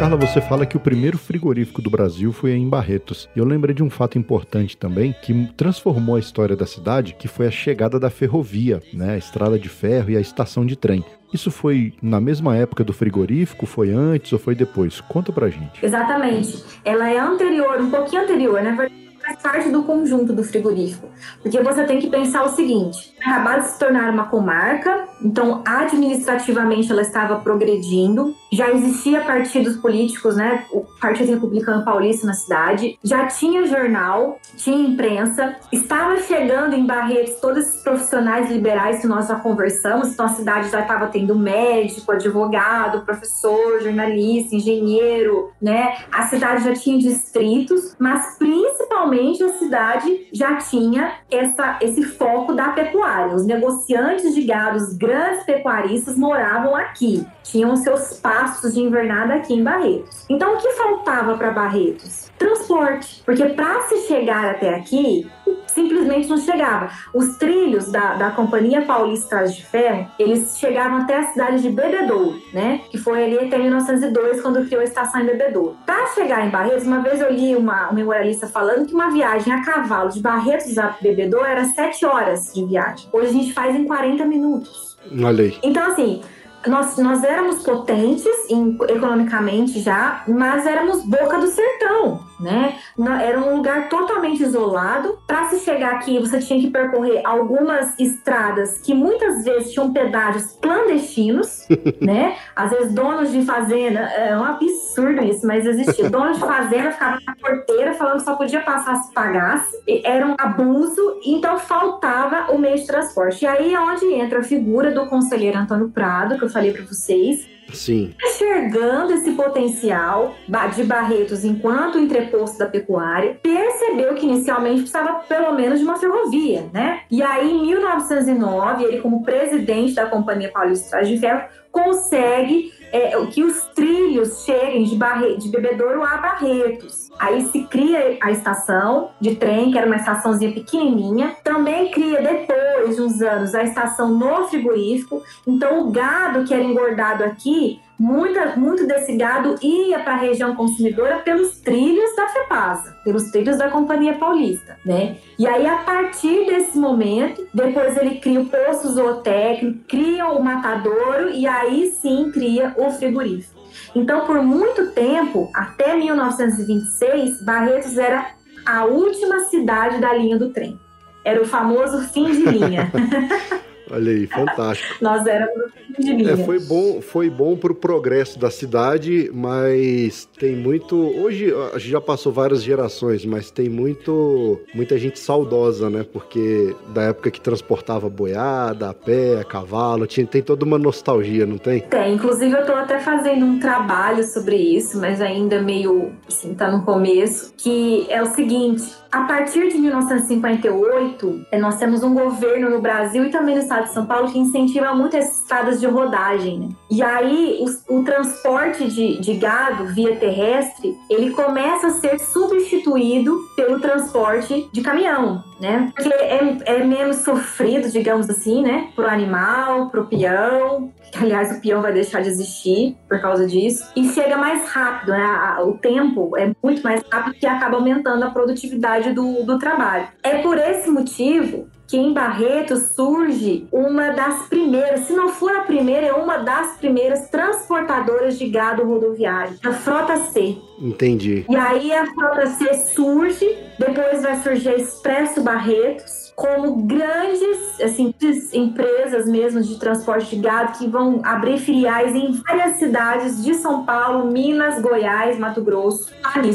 Carla, você fala que o primeiro frigorífico do Brasil foi em Barretos. E eu lembrei de um fato importante também que transformou a história da cidade, que foi a chegada da ferrovia, né, a estrada de ferro e a estação de trem. Isso foi na mesma época do frigorífico? Foi antes ou foi depois? Conta pra gente. Exatamente. Ela é anterior, um pouquinho anterior, na verdade faz parte do conjunto do frigorífico. Porque você tem que pensar o seguinte: acabou de se tornar uma comarca, então administrativamente ela estava progredindo, já existia partidos políticos, né? O Partido Republicano Paulista na cidade, já tinha jornal, tinha imprensa, estava chegando em Barretos todos esses profissionais liberais que nós já conversamos, então a cidade já estava tendo médico, advogado, professor, jornalista, engenheiro, né? A cidade já tinha distritos, mas principalmente a cidade já tinha essa, esse foco da pecuária. Os negociantes de gado, os grandes pecuaristas moravam aqui, tinham seus pastos de invernada aqui em Barretos. Então o que faltava para Barretos? Transporte, porque para se chegar até aqui, simplesmente não chegava. Os trilhos da, da Companhia Paulista de Ferro, eles chegavam até a cidade de Bebedouro, né? Que foi ali até 1902, quando criou a estação em Bebedouro. Para chegar em Barretos, uma vez eu li uma, um memorialista falando que uma viagem a cavalo de Barretos a Bebedouro era 7 horas de viagem. Hoje a gente faz em 40 minutos. Olha aí. Então, assim, nós, nós éramos potentes em, economicamente já, mas éramos boca do sertão, né? Era um lugar totalmente isolado. Para se chegar aqui, você tinha que percorrer algumas estradas que muitas vezes tinham pedágios clandestinos, né? Às vezes donos de fazenda, é um absurdo isso, mas existia. Donos de fazenda ficavam na porteira falando que só podia passar se pagasse. Era um abuso, então faltava o meio de transporte. E aí é onde entra a figura do conselheiro Antônio Prado, que eu falei para vocês, Sim. enxergando esse potencial de Barretos enquanto entreposto da pecuária, percebeu que inicialmente precisava pelo menos de uma ferrovia, né? E aí, em 1909, ele, como presidente da Companhia Paulista de Ferro, consegue é, que os trilhos cheguem de, Barre... de Bebedouro a Barretos. Aí se cria a estação de trem, que era uma estaçãozinha pequenininha. Também cria depois de uns anos a estação no frigorífico. Então o gado que era engordado aqui Muita, muito desse gado ia para a região consumidora pelos trilhos da FEPASA, pelos trilhos da Companhia Paulista, né? E aí, a partir desse momento, depois ele cria o poço zootécnico, cria o matadouro e aí sim cria o frigorífico. Então, por muito tempo, até 1926, Barretos era a última cidade da linha do trem. Era o famoso fim de linha. Olha aí, fantástico. Nós éramos de linha. É, foi bom, foi bom pro progresso da cidade, mas tem muito. Hoje a gente já passou várias gerações, mas tem muito, muita gente saudosa, né? Porque da época que transportava boiada, a pé, a cavalo, tinha, tem toda uma nostalgia, não tem? Tem. Inclusive eu tô até fazendo um trabalho sobre isso, mas ainda meio, assim, tá no começo, que é o seguinte: a partir de 1958, eh, nós temos um governo no Brasil e também no estado de São Paulo que incentiva muito essas estradas de rodagem. Né? E aí, o, o transporte de, de, gado via terrestre, ele começa a ser substituído pelo transporte de caminhão, né? Porque é, é menos sofrido, digamos assim, né? Pro animal, pro peão, aliás, o peão vai deixar de existir por causa disso, e chega mais rápido, né? O tempo é muito mais rápido que acaba aumentando a produtividade do, do trabalho. É por esse motivo que em Barreto surge uma das primeiras, se não for a primeira, é uma das primeiras transportadoras de gado rodoviário, a Frota C. Entendi. E aí a Frota C surge, depois vai surgir a Expresso Barretos, como grandes assim, empresas mesmo de transporte de gado que vão abrir filiais em várias cidades de São Paulo, Minas, Goiás, Mato Grosso.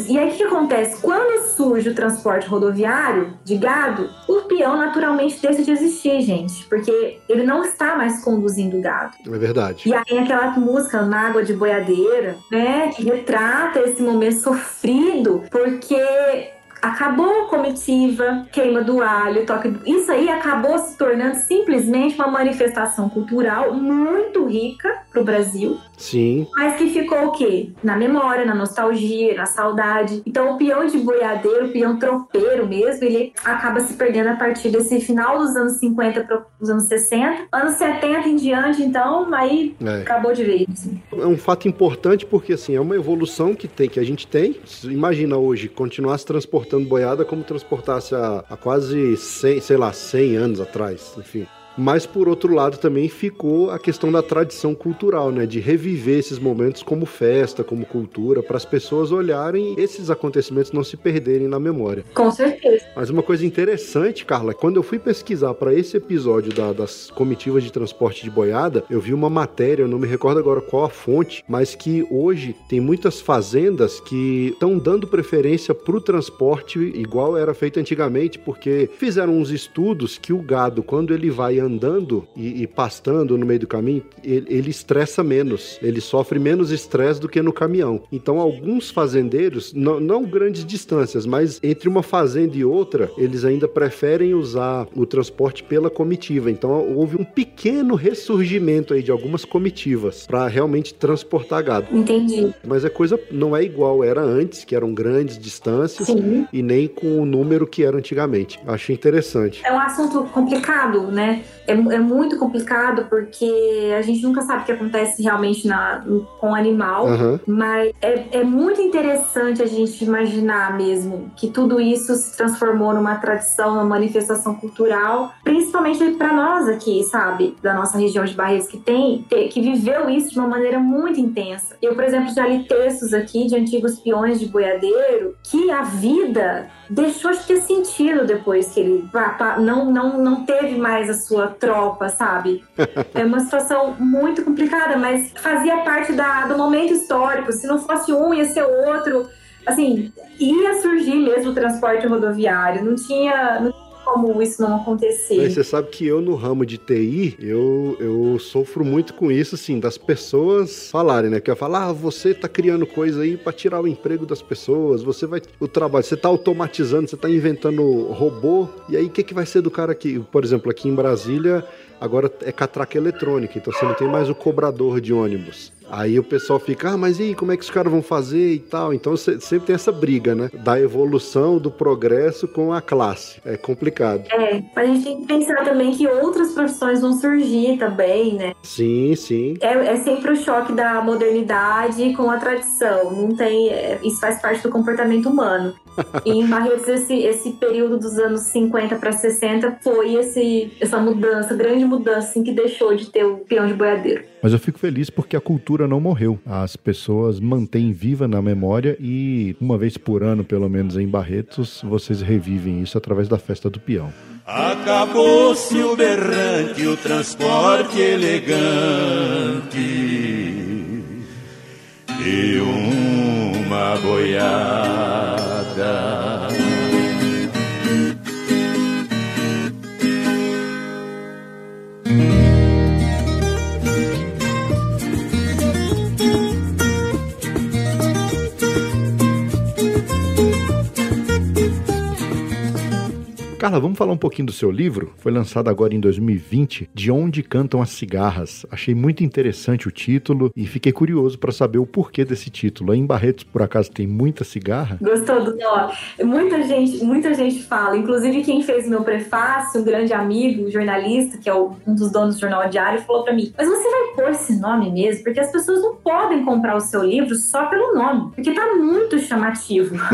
E aí o que acontece? Quando surge o transporte rodoviário de gado, o peão naturalmente deixa de existir, gente, porque ele não está mais conduzindo o gado. É verdade. E aí aquela música Mágoa de Boiadeira, né, que retrata esse momento sofrido, porque acabou a comitiva, queima do alho, toque do... Isso aí acabou se tornando simplesmente uma manifestação cultural muito rica para o Brasil. Sim. Mas que ficou o quê? Na memória, na nostalgia, na saudade. Então o peão de boiadeiro, o peão tropeiro mesmo, ele acaba se perdendo a partir desse final dos anos 50 para os anos 60. Anos 70 em diante, então, aí é. acabou de vez. Assim. É um fato importante porque, assim, é uma evolução que, tem, que a gente tem. Imagina hoje, continuar se transportando boiada como transportasse há, há quase 100, sei lá, 100 anos atrás, enfim. Mas por outro lado também ficou a questão da tradição cultural, né, de reviver esses momentos como festa, como cultura, para as pessoas olharem esses acontecimentos não se perderem na memória. Com certeza. Mas uma coisa interessante, Carla, quando eu fui pesquisar para esse episódio da, das comitivas de transporte de boiada, eu vi uma matéria, eu não me recordo agora qual a fonte, mas que hoje tem muitas fazendas que estão dando preferência para o transporte igual era feito antigamente, porque fizeram uns estudos que o gado, quando ele vai andando e, e pastando no meio do caminho, ele, ele estressa menos, ele sofre menos estresse do que no caminhão. Então, alguns fazendeiros, não, não grandes distâncias, mas entre uma fazenda e outra, eles ainda preferem usar o transporte pela comitiva. Então, houve um pequeno ressurgimento aí de algumas comitivas para realmente transportar gado. Entendi. Mas a coisa não é igual era antes, que eram grandes distâncias, Sim. e nem com o número que era antigamente. Achei interessante. É um assunto complicado, né? É, é, muito complicado porque a gente nunca sabe o que acontece realmente na, com o animal, uhum. mas é, é muito interessante a gente imaginar mesmo que tudo isso se transformou numa tradição, numa manifestação cultural, principalmente para nós aqui, sabe, da nossa região de Barreiros, que tem, que viveu isso de uma maneira muito intensa. Eu, por exemplo, já li textos aqui de antigos peões de boiadeiro que a vida deixou de ter sentido depois que ele não, não, não teve mais a sua tropa, sabe? É uma situação muito complicada, mas fazia parte da, do momento histórico. Se não fosse um, ia ser outro. Assim, ia surgir mesmo o transporte rodoviário. Não tinha, não como isso não acontecer. Mas você sabe que eu, no ramo de TI, eu, eu sofro muito com isso, assim, das pessoas falarem, né? Que eu falo, ah, você tá criando coisa aí para tirar o emprego das pessoas, você vai. O trabalho, você tá automatizando, você tá inventando robô, e aí o que, que vai ser do cara aqui? Por exemplo, aqui em Brasília, agora é catraca eletrônica, então você não tem mais o cobrador de ônibus. Aí o pessoal fica, ah, mas e aí, como é que os caras vão fazer e tal? Então sempre tem essa briga, né? Da evolução, do progresso com a classe. É complicado. É, mas a gente tem que pensar também que outras profissões vão surgir também, né? Sim, sim. É, é sempre o choque da modernidade com a tradição. Não tem. É, isso faz parte do comportamento humano. E em Barretos, esse, esse período dos anos 50 para 60 foi esse, essa mudança, grande mudança, assim, que deixou de ter o peão de boiadeiro. Mas eu fico feliz porque a cultura não morreu. As pessoas mantêm viva na memória e uma vez por ano, pelo menos em Barretos, vocês revivem isso através da festa do peão. Acabou-se o berrante, o transporte elegante e uma boiada. Yeah. Carla, vamos falar um pouquinho do seu livro? Foi lançado agora em 2020, De Onde Cantam as Cigarras. Achei muito interessante o título e fiquei curioso para saber o porquê desse título. Em Barretos, por acaso, tem muita cigarra? Gostou do nome? Muita gente, muita gente fala, inclusive quem fez meu prefácio, um grande amigo, jornalista, que é um dos donos do Jornal Diário, falou para mim: Mas você vai pôr esse nome mesmo? Porque as pessoas não podem comprar o seu livro só pelo nome, porque tá muito chamativo.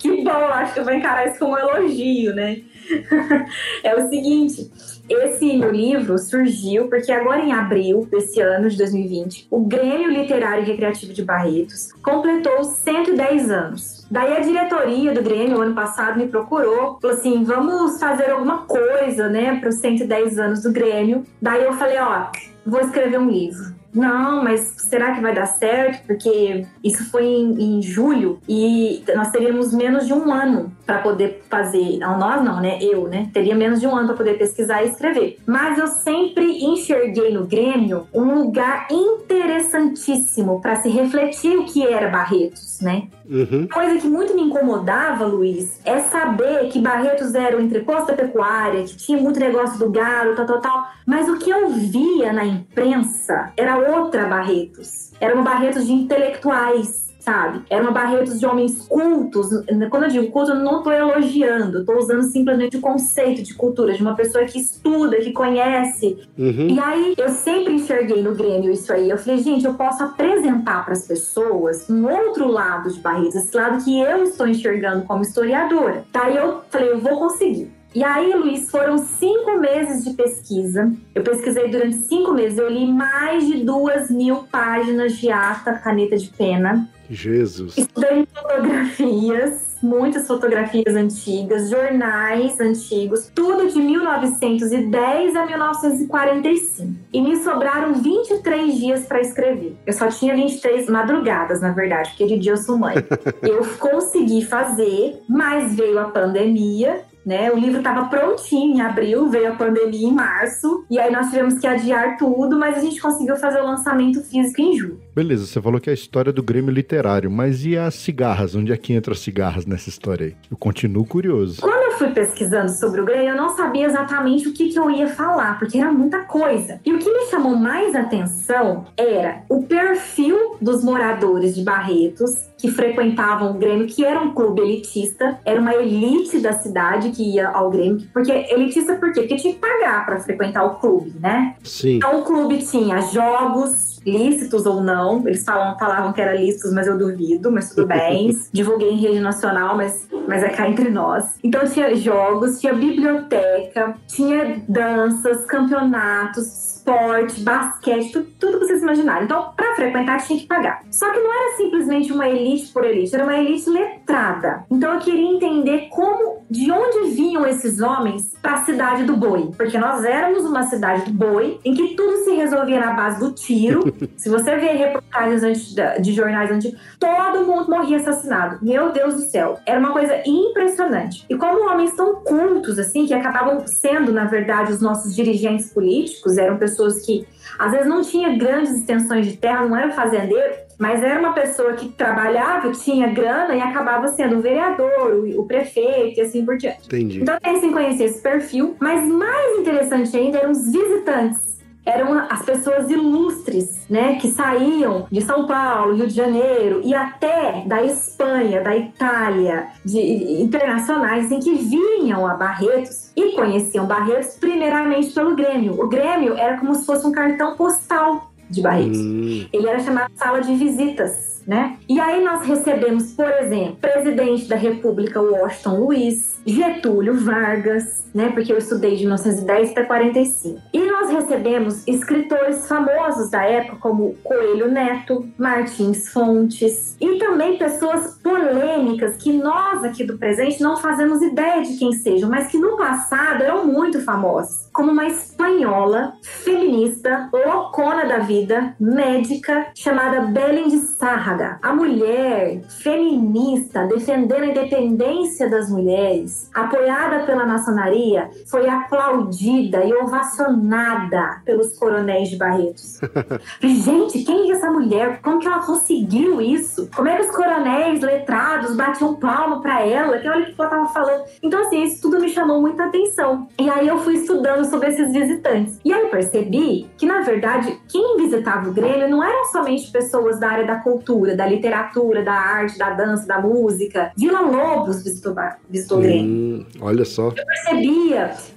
que bom, acho que eu vou encarar isso como um elogio, né? é o seguinte, esse livro surgiu porque agora em abril desse ano de 2020, o Grêmio Literário e Recreativo de Barretos completou 110 anos. Daí a diretoria do Grêmio, ano passado, me procurou, falou assim: vamos fazer alguma coisa, né, para os 110 anos do Grêmio. Daí eu falei: ó, vou escrever um livro não, mas será que vai dar certo? Porque isso foi em, em julho e nós teríamos menos de um ano para poder fazer. Não, nós não, né? Eu, né? Teria menos de um ano para poder pesquisar e escrever. Mas eu sempre enxerguei no Grêmio um lugar interessantíssimo para se refletir o que era Barretos, né? Uhum. Coisa que muito me incomodava, Luiz, é saber que Barretos era o entreposto pecuária, que tinha muito negócio do gado, tal, tal, tal. Mas o que eu via na imprensa era outra Barretos. Era uma Barretos de intelectuais, sabe? Era uma Barretos de homens cultos. Quando eu digo culto, eu não estou elogiando, estou usando simplesmente o conceito de cultura, de uma pessoa que estuda, que conhece. Uhum. E aí eu sempre enxerguei no Grêmio isso aí. Eu falei, gente, eu posso apresentar para as pessoas um outro lado de Barretos, esse lado que eu estou enxergando como historiadora. Daí eu falei, eu vou conseguir. E aí, Luiz, foram cinco meses de pesquisa. Eu pesquisei durante cinco meses. Eu li mais de duas mil páginas de ata, caneta de pena. Jesus. Estudei fotografias, muitas fotografias antigas, jornais antigos, tudo de 1910 a 1945. E me sobraram 23 dias para escrever. Eu só tinha 23 madrugadas, na verdade, porque de dia eu sou mãe. eu consegui fazer, mas veio a pandemia né? O livro estava prontinho em abril, veio a pandemia em março, e aí nós tivemos que adiar tudo, mas a gente conseguiu fazer o lançamento físico em julho. Beleza, você falou que é a história do Grêmio Literário, mas e as cigarras? Onde é que entra as cigarras nessa história aí? Eu continuo curioso. Quando eu fui pesquisando sobre o Grêmio, eu não sabia exatamente o que, que eu ia falar, porque era muita coisa. E o que me chamou mais atenção era o perfil dos moradores de Barretos que frequentavam o Grêmio, que era um clube elitista, era uma elite da cidade que ia ao Grêmio, porque elitista por quê? Porque tinha que pagar para frequentar o clube, né? Sim. Então o clube tinha jogos, lícitos ou não. Eles falam, falavam que era lícitos, mas eu duvido, mas tudo bem. Divulguei em rede nacional, mas, mas é cá entre nós. Então tinha jogos, tinha biblioteca, tinha danças, campeonatos, esporte, basquete, tudo, tudo que vocês imaginarem. Então, para frequentar, tinha que pagar. Só que não era simplesmente uma elite por elite, era uma elite letrada. Então, eu queria entender como, de onde vinham esses homens para a cidade do boi. Porque nós éramos uma cidade do boi, em que tudo se resolvia na base do tiro. Se você ver reportagens de jornais antigos, todo mundo morria assassinado. Meu Deus do céu. Era uma coisa impressionante. E como homens tão cultos, assim, que acabavam sendo, na verdade, os nossos dirigentes políticos, eram pessoas que às vezes não tinha grandes extensões de terra, não era fazendeiro, mas era uma pessoa que trabalhava, tinha grana e acabava sendo o vereador, o, prefeito e assim por diante. Entendi. Então tem que conhecer esse perfil, mas mais interessante ainda eram os visitantes eram as pessoas ilustres, né, que saíam de São Paulo, Rio de Janeiro e até da Espanha, da Itália, de internacionais, em que vinham a Barretos e conheciam Barretos primeiramente pelo Grêmio. O Grêmio era como se fosse um cartão postal de Barretos. Hum. Ele era chamado sala de visitas. Né? E aí nós recebemos, por exemplo, presidente da República Washington Luiz, Getúlio Vargas, né? Porque eu estudei de 1910 até 45. E nós recebemos escritores famosos da época, como Coelho Neto, Martins Fontes, e também pessoas polêmicas que nós aqui do presente não fazemos ideia de quem sejam, mas que no passado eram muito famosas. Como uma espanhola, feminista, loucona da vida, médica, chamada Belém de Sárraga. A mulher feminista defendendo a independência das mulheres, apoiada pela maçonaria Maria foi aplaudida e ovacionada pelos coronéis de Barretos. Gente, quem é essa mulher? Como que ela conseguiu isso? Como é que os coronéis letrados batiam palma para ela? Que olha o que ela tava falando. Então, assim, isso tudo me chamou muita atenção. E aí eu fui estudando sobre esses visitantes. E aí eu percebi que, na verdade, quem visitava o Grêmio não eram somente pessoas da área da cultura, da literatura, da arte, da dança, da música. Vila Lobos visitou, visitou o Grêmio. Hum, olha só. Eu percebi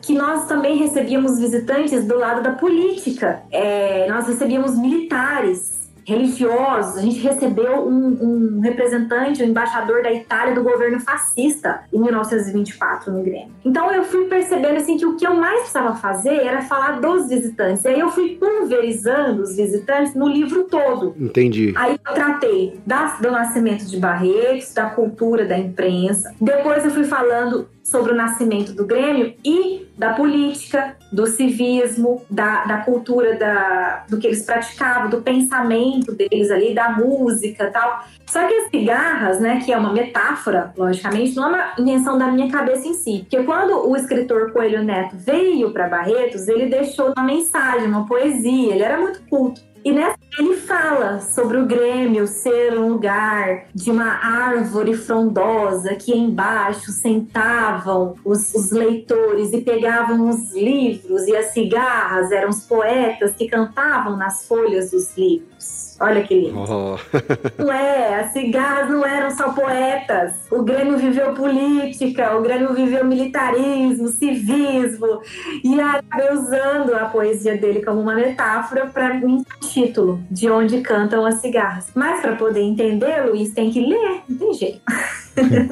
que nós também recebíamos visitantes do lado da política. É, nós recebíamos militares religiosos. A gente recebeu um, um, representante, um embaixador da Itália do governo fascista em 1924 no Grêmio. Então eu fui percebendo assim que o que eu mais precisava fazer era falar dos visitantes. E aí eu fui pulverizando os visitantes no livro todo. Entendi. Aí eu tratei da, do nascimento de Barretos, da cultura da imprensa. Depois eu fui falando sobre o nascimento do Grêmio e da política, do civismo, da, da cultura da, do que eles praticavam, do pensamento deles ali, da música tal. Só que as cigarras, né, que é uma metáfora, logicamente, não é uma invenção da minha cabeça em si. Porque quando o escritor Coelho Neto veio para Barretos, ele deixou uma mensagem, uma poesia, ele era muito culto. E nessa ele fala sobre o Grêmio ser um lugar de uma árvore frondosa que embaixo sentavam os, os, leitores e pegavam os livros e as cigarras eram os poetas que cantavam nas folhas dos livros. Olha que lindo. Oh. não é, as cigarras não eram só poetas. O Grêmio viveu política, o Grêmio viveu militarismo, civismo. E acabei usando a poesia dele como uma metáfora para um título de onde cantam as cigarras. Mas para poder entender, Luiz, tem que ler, não tem jeito.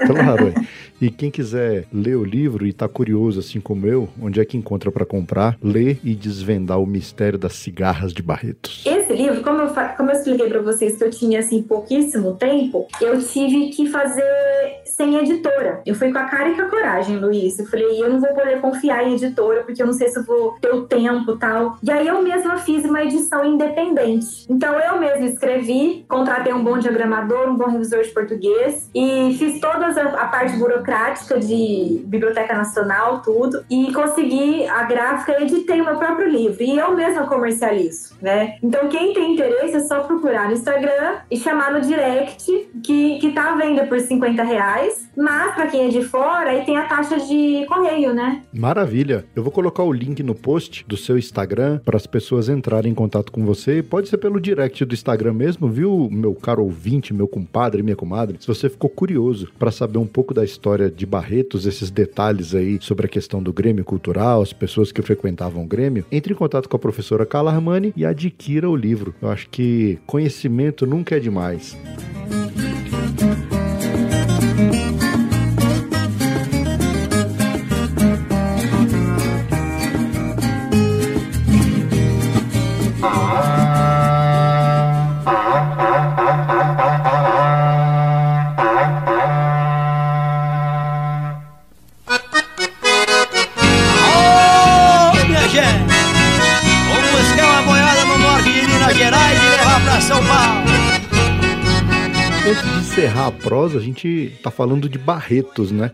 claro. E quem quiser ler o livro e tá curioso assim como eu, onde é que encontra para comprar, lê e desvendar o mistério das cigarras de Barretos. Esse livro, como eu, como eu expliquei para vocês que eu tinha assim pouquíssimo tempo, eu tive que fazer sem editora. Eu fui com a cara e com a coragem, Luiz. Eu falei, eu não vou poder confiar em editora porque eu não sei se eu vou ter o tempo tal. E aí eu mesma fiz uma edição independente. Então eu mesma escrevi, contratei um bom diagramador, um bom revisor de português e fiz toda a parte burocrática de Biblioteca Nacional, tudo, e consegui a gráfica editei o meu próprio livro. E eu mesma comercializo, né? Então quem tem interesse é só procurar no Instagram e chamar no direct que, que tá à venda por 50 reais. Mas para quem é de fora, aí tem a taxa de correio, né? Maravilha. Eu vou colocar o link no post do seu Instagram para as pessoas entrarem em contato com você. Pode ser pelo direct do Instagram mesmo, viu, meu caro ouvinte, meu compadre, minha comadre? Se você ficou curioso para saber um pouco da história de Barretos, esses detalhes aí sobre a questão do Grêmio Cultural, as pessoas que frequentavam o Grêmio, entre em contato com a professora Carla Armani e adquira o livro. Eu acho que conhecimento nunca é demais. Prosa, a gente tá falando de Barretos, né?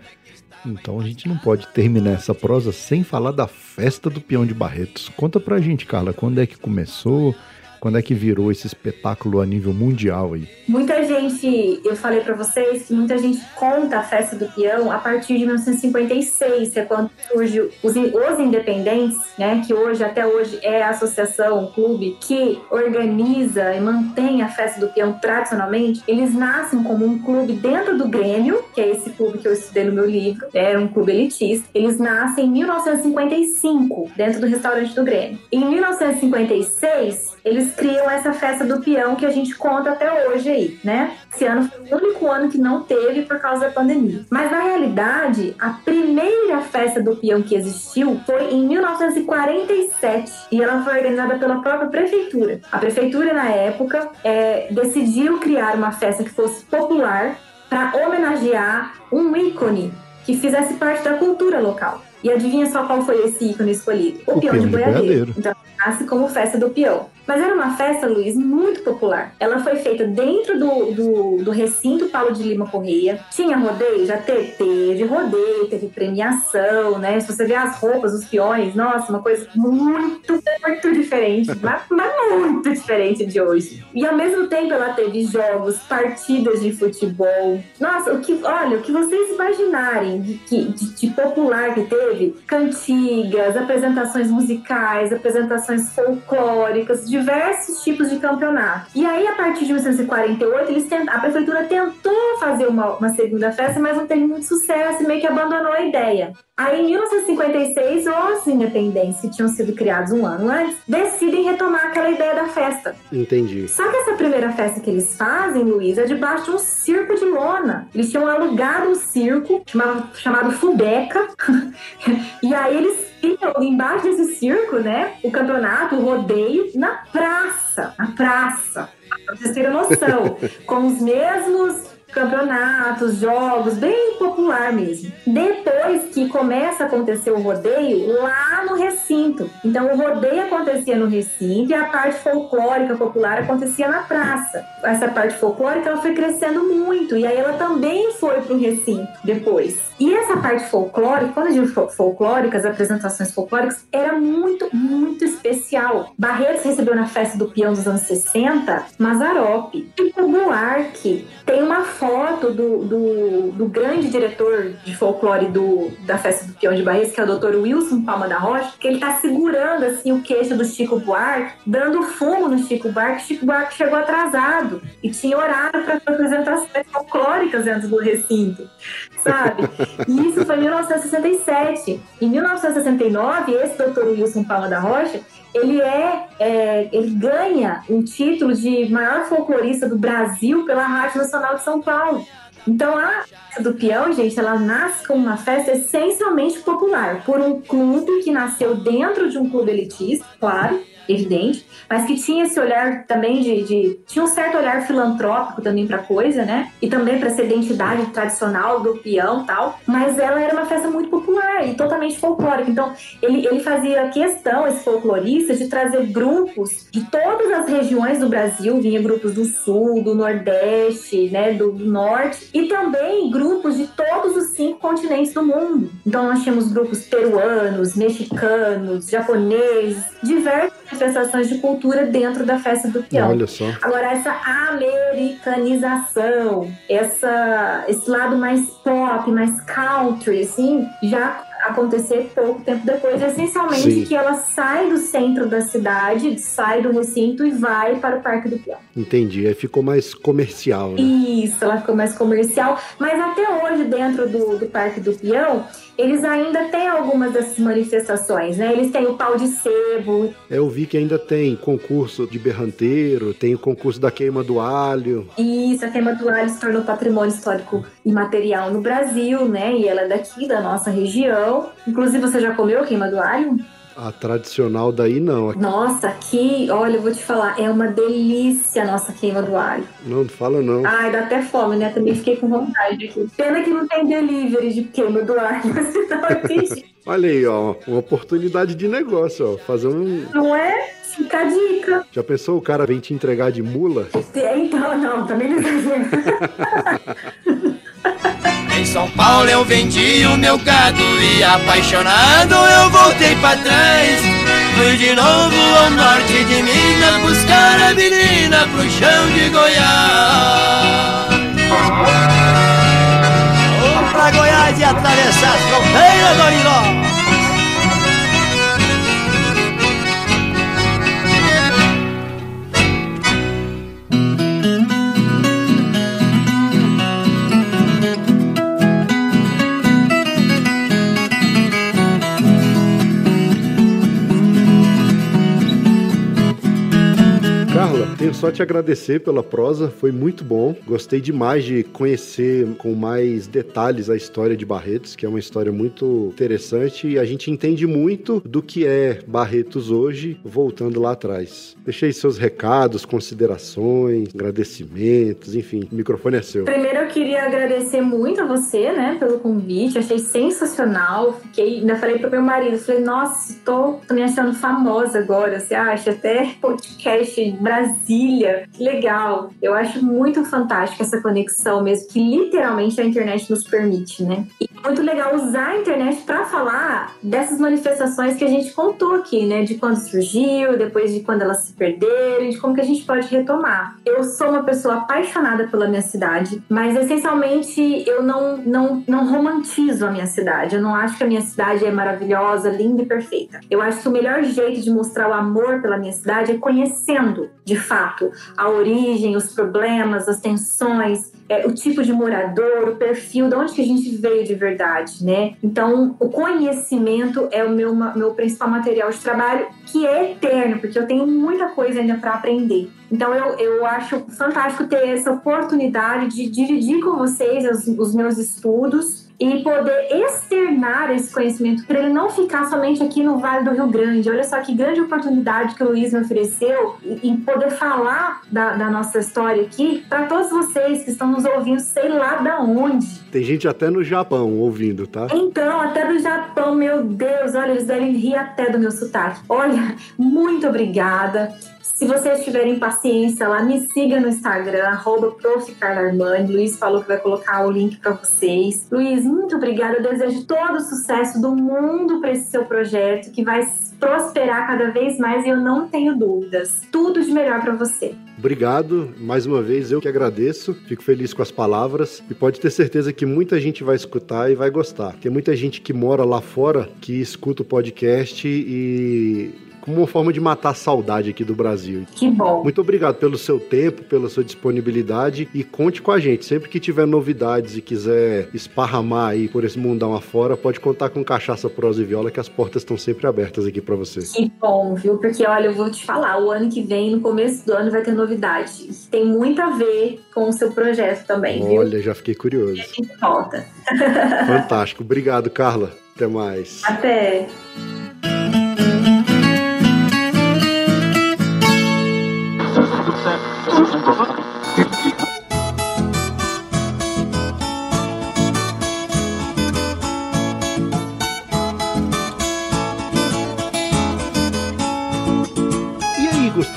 Então a gente não pode terminar essa prosa sem falar da festa do peão de Barretos. Conta pra gente, Carla, quando é que começou, Quando é que virou esse espetáculo a nível mundial aí? Muita gente, eu falei para vocês que muita gente conta a festa do peão a partir de 1956, que é quando surge os, os independentes, né, que hoje até hoje é a associação, o clube que organiza e mantém a festa do peão tradicionalmente. Eles nascem como um clube dentro do Grêmio, que é esse clube que eu estudei no meu livro, é um clube elitista. Eles nascem em 1955 dentro do restaurante do Grêmio. Em 1956 eles criam essa festa do peão que a gente conta até hoje aí, né? Esse ano foi o único ano que não teve por causa da pandemia. Mas na realidade, a primeira festa do peão que existiu foi em 1947 e ela foi organizada pela própria prefeitura. A prefeitura, na época, é, decidiu criar uma festa que fosse popular para homenagear um ícone que fizesse parte da cultura local. E adivinha só qual foi esse ícone escolhido? O, o peão, de boiadeiro. boiadeiro. Então, nasce como festa do peão. Mas era uma festa, Luiz, muito popular. Ela foi feita dentro do, do, do recinto Paulo de Lima Correia. Tinha rodeio? Já teve, teve rodeio, teve premiação, né? Se você ver as roupas, os peões, nossa, uma coisa muito, muito diferente. mas, mas muito diferente de hoje. E ao mesmo tempo ela teve jogos, partidas de futebol. Nossa, o que, olha, o que vocês imaginarem de, de, de popular que teve, cantigas, apresentações musicais, apresentações folclóricas, diversos tipos de campeonato. E aí, a partir de 1948, eles tent... a prefeitura tentou fazer uma, uma segunda festa, mas não teve muito sucesso e meio que abandonou a ideia. Aí, em 1956, os independentes, que tinham sido criados um ano antes, decidem retomar aquela ideia da festa. Entendi. Só que essa primeira festa que eles fazem, Luiz, é debaixo de um circo de lona. Eles tinham alugado um circo chamado, chamado Fubeca. e aí eles criam embaixo desse circo, né? O campeonato, o rodeio, na praça. Na praça. Pra vocês terem noção. com os mesmos campeonatos, jogos, bem popular mesmo. Depois que começa a acontecer o rodeio lá no recinto. Então o rodeio acontecia no recinto e a parte folclórica popular acontecia na praça. Essa parte folclórica ela foi crescendo muito e aí ela também foi para o recinto depois. E essa parte folclórica, quando eu digo folclórica, as apresentações folclóricas, era muito, muito especial. Barreiros recebeu na festa do peão dos anos 60 Mazarope. o Buarque tem uma foto do, do, do, grande diretor de folclore do, da festa do peão de Barreiros, que é o Dr. Wilson Palma da Rocha, que ele tá segurando assim o queixo do Chico Buarque, dando fumo no Chico Buarque. Chico Buarque chegou atrasado e tinha horário para apresentações folclóricas dentro do recinto, sabe? E isso foi em 1967. Em 1969, esse doutor Wilson Palma da Rocha, ele é, é, ele ganha um título de maior folclorista do Brasil pela Rádio Nacional de São Paulo. Então a festa do peão, gente, ela nasce como uma festa essencialmente popular, por um clube que nasceu dentro de um clube elitista, claro, evidente, mas que tinha esse olhar também de, de tinha um certo olhar filantrópico também para coisa, né? E também para essa identidade tradicional do peão, tal. Mas ela era uma festa muito popular e totalmente folclórica. Então ele, ele fazia questão esse folclorista de trazer grupos de todas as regiões do Brasil, vinha grupos do Sul, do Nordeste, né, do Norte e também grupos de todos os cinco continentes do mundo. Então nós tínhamos grupos peruanos, mexicanos, japoneses, diversos manifestações de cultura dentro da festa do peão. Olha só. Agora, essa americanização, essa, esse lado mais pop, mais country, assim, já acontecer pouco tempo depois, essencialmente Sim. que ela sai do centro da cidade, sai do recinto e vai para o Parque do Peão. Entendi, aí ficou mais comercial, né? Isso, ela ficou mais comercial, mas até hoje dentro do, do Parque do Peão, eles ainda têm algumas dessas manifestações, né? Eles têm o pau de sebo. Eu vi que ainda tem concurso de berranteiro, tem o concurso da queima do alho. Isso, a queima do alho se tornou patrimônio histórico imaterial no Brasil, né? E ela é daqui, da nossa região. Inclusive, você já comeu queima do alho? A tradicional daí não. Nossa, aqui, olha, eu vou te falar, é uma delícia a nossa queima do alho. Não, não fala não. Ai, dá até fome, né? Também fiquei com vontade aqui. Pena que não tem delivery de queima do alho, senão Olha aí, ó, uma oportunidade de negócio, ó. Fazer um. Não é? Fica a dica. Já pensou o cara vem te entregar de mula? É, então, não, também não Em São Paulo eu vendi o meu gado e apaixonado eu voltei pra trás. Fui de novo ao norte de Minas buscar a menina pro chão de Goiás. Vamos pra Goiás e atravessar as fronteiras, Doriló. Tenho só te agradecer pela prosa, foi muito bom. Gostei demais de conhecer com mais detalhes a história de Barretos, que é uma história muito interessante e a gente entende muito do que é Barretos hoje, voltando lá atrás. Deixei seus recados, considerações, agradecimentos, enfim, o microfone é seu. Primeiro eu queria agradecer muito a você, né, pelo convite, achei sensacional. Fiquei, ainda falei pro meu marido, falei, nossa, estou me achando famosa agora, você acha? Até podcast Brasil Brasília. Que legal. Eu acho muito fantástico essa conexão mesmo, que literalmente a internet nos permite, né? E é muito legal usar a internet para falar dessas manifestações que a gente contou aqui, né? De quando surgiu, depois de quando elas se perderam, de como que a gente pode retomar. Eu sou uma pessoa apaixonada pela minha cidade, mas essencialmente eu não, não, não romantizo a minha cidade. Eu não acho que a minha cidade é maravilhosa, linda e perfeita. Eu acho que o melhor jeito de mostrar o amor pela minha cidade é conhecendo, de fato fato a origem, os problemas, as tensões, é, o tipo de morador, o perfil, de onde que a gente veio de verdade, né? Então, o conhecimento é o meu, meu principal material de trabalho, que é eterno, porque eu tenho muita coisa ainda para aprender. Então, eu, eu acho fantástico ter essa oportunidade de dividir com vocês os, os meus estudos e poder externar esse conhecimento para ele não ficar somente aqui no Vale do Rio Grande. Olha só que grande oportunidade que o Luiz me ofereceu em poder falar da, da nossa história aqui para todos vocês que estão nos ouvindo, sei lá da onde. Tem gente até no Japão ouvindo, tá? Então, até do Japão, meu Deus, olha, eles devem rir até do meu sotaque. Olha, muito obrigada. Se vocês tiverem paciência lá, me siga no Instagram, arroba Luiz falou que vai colocar o link para vocês. Luiz, muito obrigada. Eu desejo todo o sucesso do mundo para esse seu projeto, que vai prosperar cada vez mais e eu não tenho dúvidas. Tudo de melhor para você. Obrigado, mais uma vez eu que agradeço, fico feliz com as palavras e pode ter certeza que muita gente vai escutar e vai gostar. Tem muita gente que mora lá fora que escuta o podcast e como uma forma de matar a saudade aqui do Brasil. Que bom. Muito obrigado pelo seu tempo, pela sua disponibilidade e conte com a gente. Sempre que tiver novidades e quiser esparramar aí por esse mundão afora, pode contar com Cachaça, Prosa e Viola, que as portas estão sempre abertas aqui para você. Que bom, viu? Porque olha, eu vou te falar, o ano que vem, no começo do ano, vai ter novidade. Tem muito a ver com o seu projeto também, olha, viu? Olha, já fiquei curioso. Volta. Fantástico. Obrigado, Carla. Até mais. Até.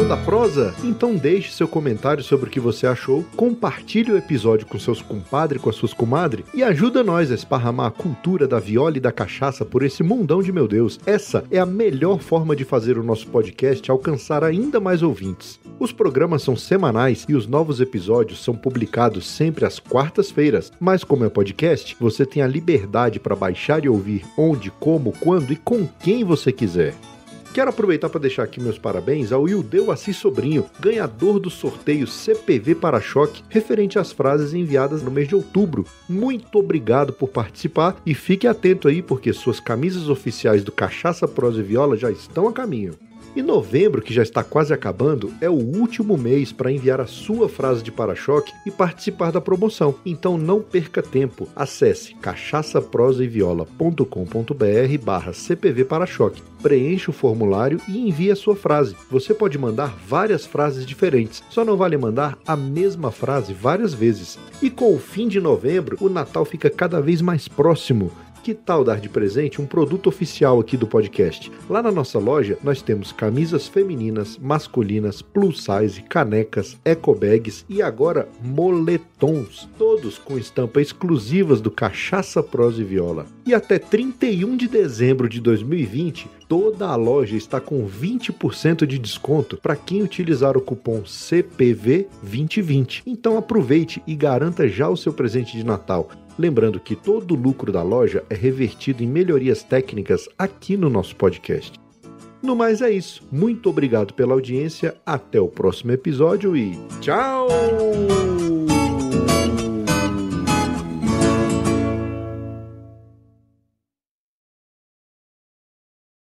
Gostou da prosa? Então deixe seu comentário sobre o que você achou, compartilhe o episódio com seus compadres, com as suas comadres e ajuda nós a esparramar a cultura da viola e da cachaça por esse mundão de meu Deus. Essa é a melhor forma de fazer o nosso podcast alcançar ainda mais ouvintes. Os programas são semanais e os novos episódios são publicados sempre às quartas-feiras, mas como é podcast, você tem a liberdade para baixar e ouvir onde, como, quando e com quem você quiser. Quero aproveitar para deixar aqui meus parabéns ao Ildeu Assis Sobrinho, ganhador do sorteio CPV Para-Choque, referente às frases enviadas no mês de outubro. Muito obrigado por participar e fique atento aí porque suas camisas oficiais do Cachaça Prosa e Viola já estão a caminho. E novembro, que já está quase acabando, é o último mês para enviar a sua frase de para-choque e participar da promoção. Então não perca tempo. Acesse cachaçaprosaeviola.com.br barra CPV para-choque. Preencha o formulário e envie a sua frase. Você pode mandar várias frases diferentes, só não vale mandar a mesma frase várias vezes. E com o fim de novembro, o Natal fica cada vez mais próximo. Que tal dar de presente um produto oficial aqui do podcast? Lá na nossa loja nós temos camisas femininas, masculinas, plus size, canecas, eco bags e agora moletons, todos com estampa exclusivas do Cachaça Prosa e Viola. E até 31 de dezembro de 2020 toda a loja está com 20% de desconto para quem utilizar o cupom CPV2020. Então aproveite e garanta já o seu presente de Natal. Lembrando que todo o lucro da loja é revertido em melhorias técnicas aqui no nosso podcast. No mais é isso. Muito obrigado pela audiência. Até o próximo episódio e tchau!